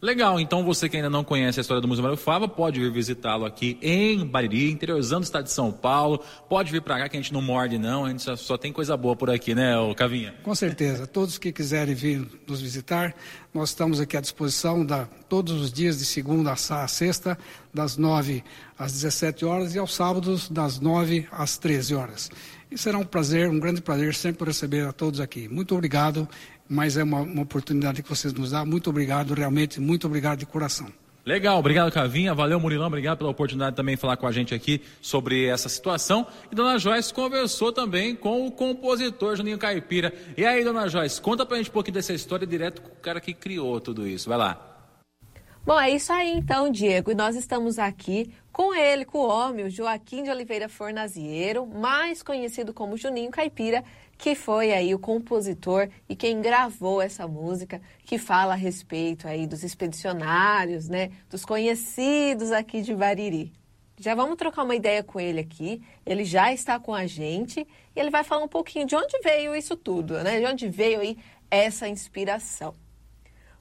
Legal, então você que ainda não conhece a história do Museu Mário Fava, pode vir visitá-lo aqui em Bariri, interiorzando o estado de São Paulo. Pode vir para cá que a gente não morde não, a gente só, só tem coisa boa por aqui, né, Cavinha? Com certeza. Todos que quiserem vir nos visitar, nós estamos aqui à disposição da, todos os dias de segunda a sexta, das 9 às 17 horas e aos sábados das 9 às 13 horas. E será um prazer, um grande prazer sempre receber a todos aqui. Muito obrigado mas é uma, uma oportunidade que vocês nos dão. Muito obrigado, realmente, muito obrigado de coração. Legal, obrigado Cavinha, valeu Murilão, obrigado pela oportunidade também de falar com a gente aqui sobre essa situação. E Dona Joyce conversou também com o compositor Juninho Caipira. E aí, Dona Joyce, conta pra gente um pouquinho dessa história direto com o cara que criou tudo isso. Vai lá. Bom, é isso aí então, Diego. E nós estamos aqui com ele, com o homem, o Joaquim de Oliveira Fornaziero, mais conhecido como Juninho Caipira, que foi aí o compositor e quem gravou essa música, que fala a respeito aí dos expedicionários, né, dos conhecidos aqui de Bariri. Já vamos trocar uma ideia com ele aqui. Ele já está com a gente e ele vai falar um pouquinho de onde veio isso tudo, né? De onde veio aí essa inspiração.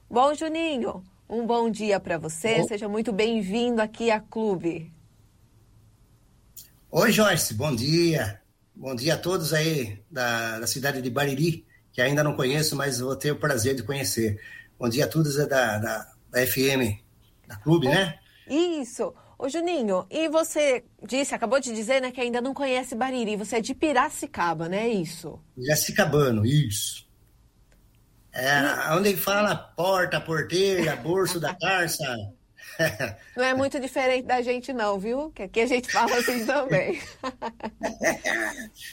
Bom, Juninho, um bom dia para você. Seja muito bem-vindo aqui à Clube. Oi, Joyce. Bom dia. Bom dia a todos aí da, da cidade de Bariri, que ainda não conheço, mas vou ter o prazer de conhecer. Bom dia a todos da, da, da FM, da Clube, né? Isso. Ô Juninho, e você disse, acabou de dizer, né, que ainda não conhece Bariri. Você é de Piracicaba, né? Isso. Piracicabano, isso. É, e... onde fala porta, porteira, bolso da carça. Não é muito diferente da gente, não, viu? Que aqui a gente fala assim também.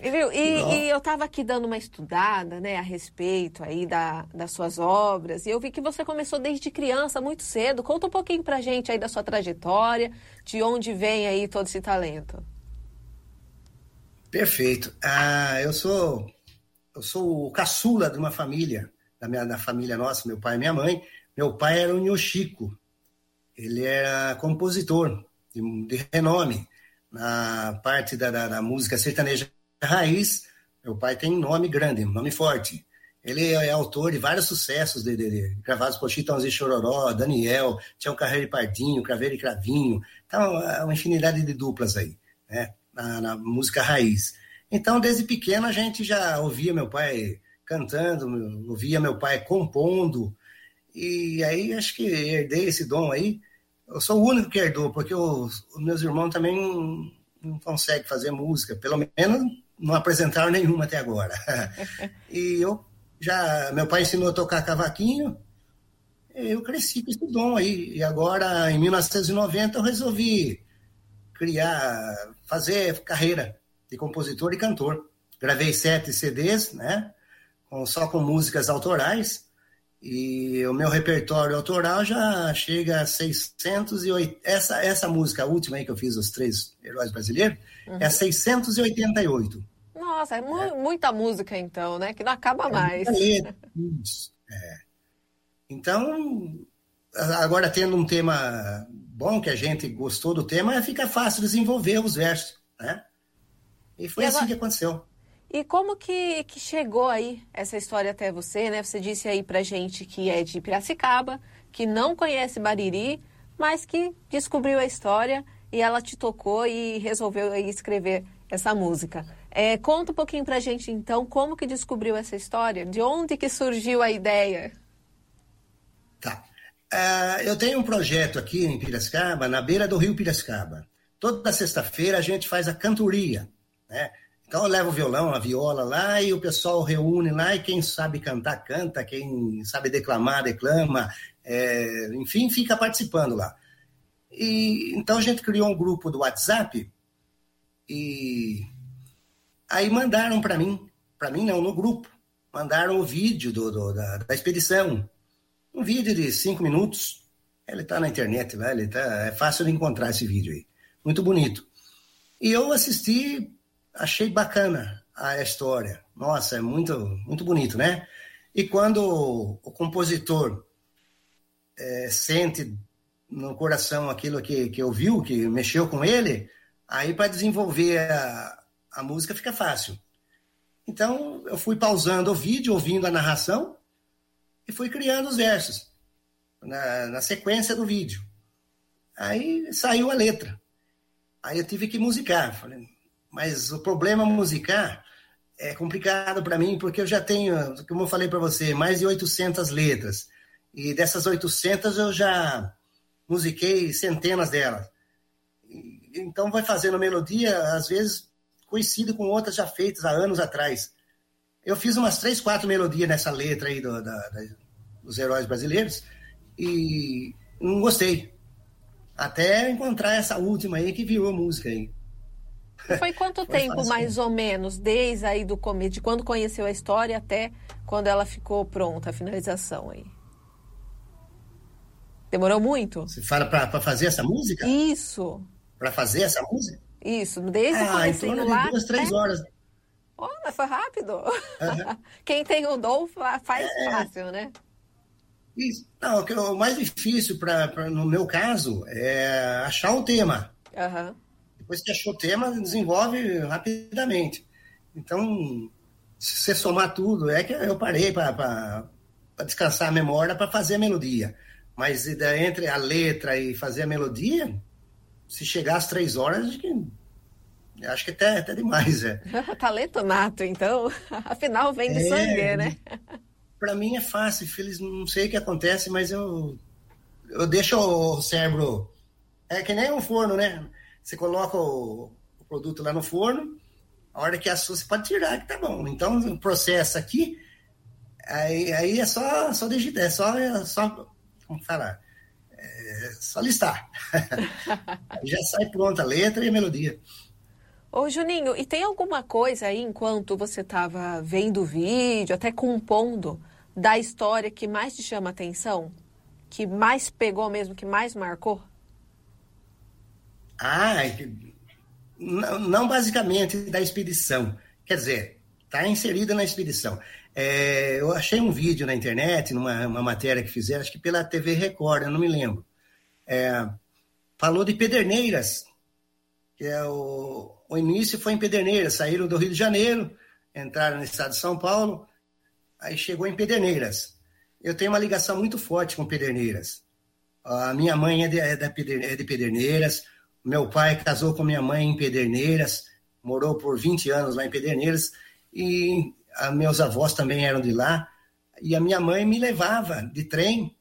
e, viu? E, e, eu estava aqui dando uma estudada, né, a respeito aí da, das suas obras, e eu vi que você começou desde criança, muito cedo. Conta um pouquinho pra gente aí da sua trajetória, de onde vem aí todo esse talento. Perfeito. Ah, eu sou eu sou o caçula de uma família, da minha da família nossa, meu pai e minha mãe. Meu pai era o Nhochico, ele era compositor de, de renome na parte da, da, da, música sertaneja raiz. Meu pai tem nome grande, nome forte. Ele é autor de vários sucessos de, de, de gravados por Chitãozinho Chororó, Daniel, Tião Carreiro e Pardinho, Craveiro e Cravinho. Então, é uma infinidade de duplas aí, né? Na, na, música raiz. Então, desde pequeno, a gente já ouvia meu pai cantando, ouvia meu pai compondo. E aí, acho que herdei esse dom aí eu sou o único que herdou, porque os, os meus irmãos também não, não conseguem fazer música, pelo menos não apresentaram nenhuma até agora. e eu já, meu pai ensinou a tocar cavaquinho, eu cresci com esse dom aí. E agora, em 1990, eu resolvi criar, fazer carreira de compositor e cantor. Gravei sete CDs, né? só com músicas autorais. E o meu repertório autoral já chega a 608. Essa, essa música, última aí que eu fiz, Os Três Heróis Brasileiros, uhum. é 688. Nossa, é, mu é, muita música então, né? Que não acaba é mais. É. Então, agora tendo um tema bom, que a gente gostou do tema, fica fácil desenvolver os versos, né? E foi e assim agora... que aconteceu. E como que, que chegou aí essa história até você, né? Você disse aí pra gente que é de Piracicaba, que não conhece Bariri, mas que descobriu a história e ela te tocou e resolveu escrever essa música. É, conta um pouquinho pra gente então como que descobriu essa história, de onde que surgiu a ideia. Tá. Uh, eu tenho um projeto aqui em Piracicaba, na beira do rio Piracicaba. Toda sexta-feira a gente faz a cantoria, né? Então eu levo o violão, a viola lá e o pessoal reúne lá e quem sabe cantar, canta, quem sabe declamar, declama, é, enfim, fica participando lá. E, então a gente criou um grupo do WhatsApp e aí mandaram para mim, para mim não, no grupo, mandaram o vídeo do, do da, da, expedição, um vídeo de cinco minutos, ele está na internet lá, ele tá, é fácil de encontrar esse vídeo aí, muito bonito. E eu assisti achei bacana a história. Nossa, é muito, muito bonito, né? E quando o compositor é, sente no coração aquilo que, que ouviu, que mexeu com ele, aí para desenvolver a, a música fica fácil. Então eu fui pausando o vídeo, ouvindo a narração e fui criando os versos na, na sequência do vídeo. Aí saiu a letra. Aí eu tive que musicar. Falei, mas o problema musical é complicado para mim, porque eu já tenho, como eu falei para você, mais de 800 letras. E dessas 800 eu já musiquei centenas delas. Então vai fazendo melodia, às vezes coincide com outras já feitas há anos atrás. Eu fiz umas três, quatro melodias nessa letra aí do, da, da, dos heróis brasileiros e não gostei. Até encontrar essa última aí que virou música aí. Foi quanto Foi tempo, fácil. mais ou menos, desde aí do começo, de quando conheceu a história até quando ela ficou pronta, a finalização aí? Demorou muito? Você fala para fazer essa música? Isso. Para fazer essa música? Isso, desde ah, o começo lá. duas, três horas. Oh, mas foi rápido. Uhum. Quem tem o dom faz é... fácil, né? Isso. Não, o, o mais difícil, pra, pra, no meu caso, é achar o tema. Uhum. Depois que achou o tema, desenvolve rapidamente. Então, se você somar tudo, é que eu parei para descansar a memória para fazer a melodia. Mas entre a letra e fazer a melodia, se chegar às três horas, acho que, acho que até, até demais. É. Talento nato, então. Afinal, vem do é, sangue, né? Para mim é fácil, feliz, não sei o que acontece, mas eu, eu deixo o cérebro. É que nem um forno, né? Você coloca o, o produto lá no forno, a hora que assou, você pode tirar, que tá bom. Então, o processo aqui, aí, aí é só, só digitar, é só, é só, como falar, É só listar. já sai pronta a letra e a melodia. Ô Juninho, e tem alguma coisa aí enquanto você estava vendo o vídeo, até compondo, da história que mais te chama a atenção? Que mais pegou mesmo, que mais marcou? Ah, não, basicamente da expedição. Quer dizer, está inserida na expedição. É, eu achei um vídeo na internet, numa uma matéria que fizeram, acho que pela TV Record, eu não me lembro. É, falou de Pederneiras, que é o, o início foi em Pederneiras, saíram do Rio de Janeiro, entraram no estado de São Paulo, aí chegou em Pederneiras. Eu tenho uma ligação muito forte com Pederneiras. A minha mãe é de, é de Pederneiras, meu pai casou com minha mãe em Pederneiras, morou por 20 anos lá em Pederneiras, e meus avós também eram de lá, e a minha mãe me levava de trem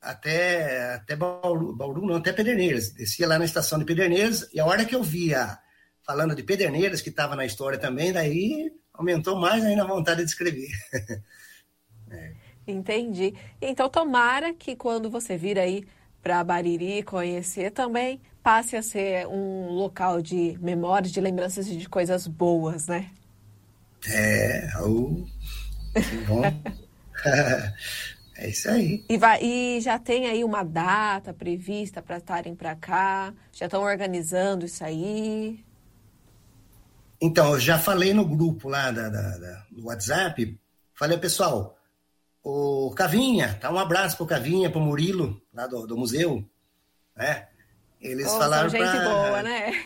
até, até Bauru, Bauru, não, até Pederneiras. Descia lá na estação de Pederneiras, e a hora que eu via falando de Pederneiras, que estava na história também, daí aumentou mais ainda a vontade de escrever. é. Entendi. Então, tomara que quando você vir aí para Bariri conhecer também, passe a ser um local de memórias, de lembranças de coisas boas, né? É, o... bom. é isso aí. E, vai, e já tem aí uma data prevista para estarem para cá? Já estão organizando isso aí? Então, eu já falei no grupo lá da, da, da, do WhatsApp, falei, pessoal, o Cavinha, tá um abraço pro Cavinha, pro Murilo, lá do, do museu, né? Eles oh, falaram gente pra... boa, né?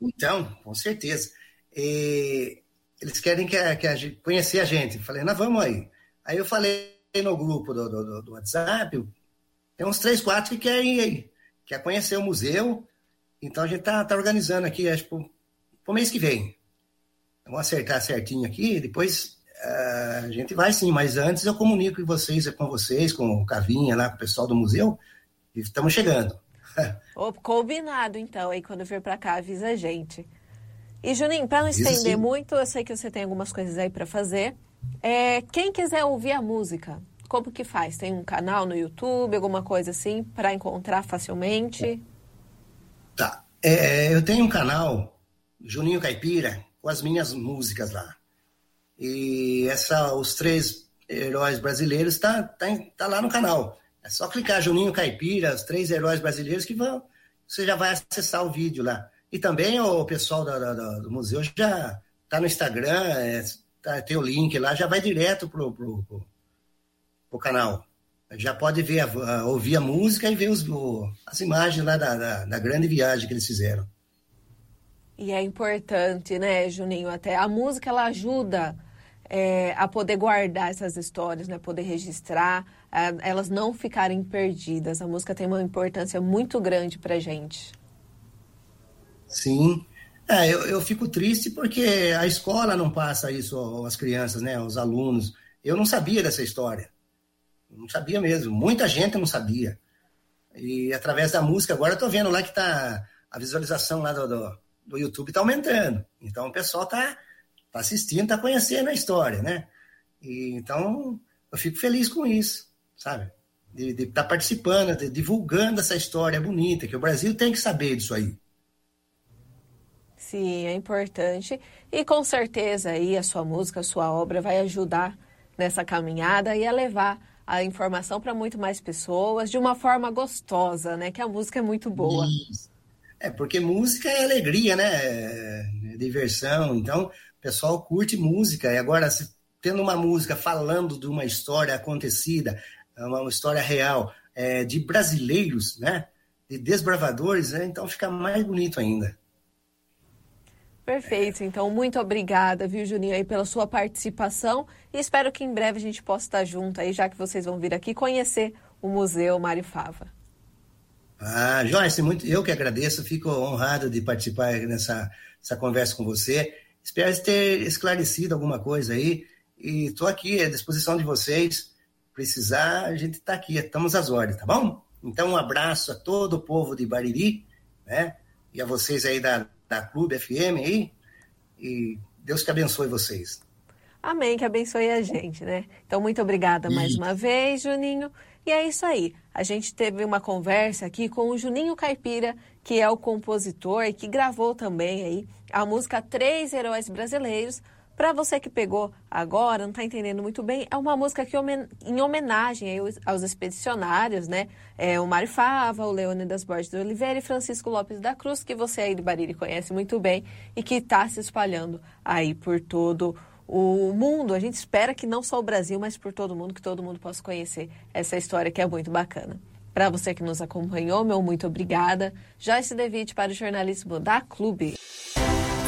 então, com certeza. E eles querem que a, que a gente, conhecer a gente. Falei, nós vamos aí. Aí eu falei no grupo do, do, do WhatsApp, tem uns três, quatro que querem ir aí, quer conhecer o museu. Então a gente tá, tá organizando aqui, acho, pro, pro mês que vem. Vamos acertar certinho aqui, depois uh, a gente vai sim, mas antes eu comunico com vocês, com vocês, com o Cavinha lá, com o pessoal do museu, e estamos chegando. combinado, então, aí quando vir para cá, avisa a gente. E Juninho, para não estender muito, eu sei que você tem algumas coisas aí para fazer. É, quem quiser ouvir a música, como que faz? Tem um canal no YouTube, alguma coisa assim, para encontrar facilmente? Tá. É, eu tenho um canal, Juninho Caipira, com as minhas músicas lá. E essa, os três heróis brasileiros tá, tá, tá lá no canal. É só clicar Juninho Caipira, os três heróis brasileiros, que vão, você já vai acessar o vídeo lá. E também o pessoal da, da, do museu já está no Instagram, é, tá, tem o link lá, já vai direto pro, pro canal. Já pode ver, ouvir a música e ver os, o, as imagens lá da, da, da grande viagem que eles fizeram. E é importante, né, Juninho? Até a música ela ajuda é, a poder guardar essas histórias, né? Poder registrar, elas não ficarem perdidas. A música tem uma importância muito grande para gente. Sim. É, eu, eu fico triste porque a escola não passa isso às crianças, né, aos alunos. Eu não sabia dessa história. Não sabia mesmo. Muita gente não sabia. E através da música, agora eu tô vendo lá que tá a visualização lá do, do, do YouTube está aumentando. Então o pessoal tá, tá assistindo, tá conhecendo a história, né? E, então eu fico feliz com isso, sabe? De estar tá participando, de, divulgando essa história bonita, que o Brasil tem que saber disso aí. Sim, é importante. E com certeza aí a sua música, a sua obra vai ajudar nessa caminhada e a levar a informação para muito mais pessoas de uma forma gostosa, né? Que a música é muito boa. Isso. É, porque música é alegria, né? É diversão. Então, o pessoal curte música. E agora, se, tendo uma música falando de uma história acontecida, uma história real, é, de brasileiros, né? De desbravadores, né? Então fica mais bonito ainda. Perfeito, então muito obrigada, viu, Juninho, aí pela sua participação e espero que em breve a gente possa estar junto aí, já que vocês vão vir aqui conhecer o Museu Mário Fava. Ah, Joyce, muito, eu que agradeço, fico honrado de participar nessa essa conversa com você. Espero ter esclarecido alguma coisa aí e estou aqui à disposição de vocês. Precisar, a gente está aqui, estamos às ordens, tá bom? Então, um abraço a todo o povo de Bariri, né? E a vocês aí da da Clube FM aí. E Deus que abençoe vocês. Amém, que abençoe a gente, né? Então, muito obrigada mais uma vez, Juninho. E é isso aí. A gente teve uma conversa aqui com o Juninho Caipira, que é o compositor e que gravou também aí a música Três Heróis Brasileiros. Para você que pegou agora, não está entendendo muito bem, é uma música que em homenagem aos expedicionários, né? É o Mário Fava, o Leônidas Borges de Oliveira e Francisco Lopes da Cruz, que você aí de Bariri conhece muito bem e que está se espalhando aí por todo o mundo. A gente espera que não só o Brasil, mas por todo mundo, que todo mundo possa conhecer essa história que é muito bacana. Para você que nos acompanhou, meu muito obrigada. Joyce Devitt para o jornalismo da Clube.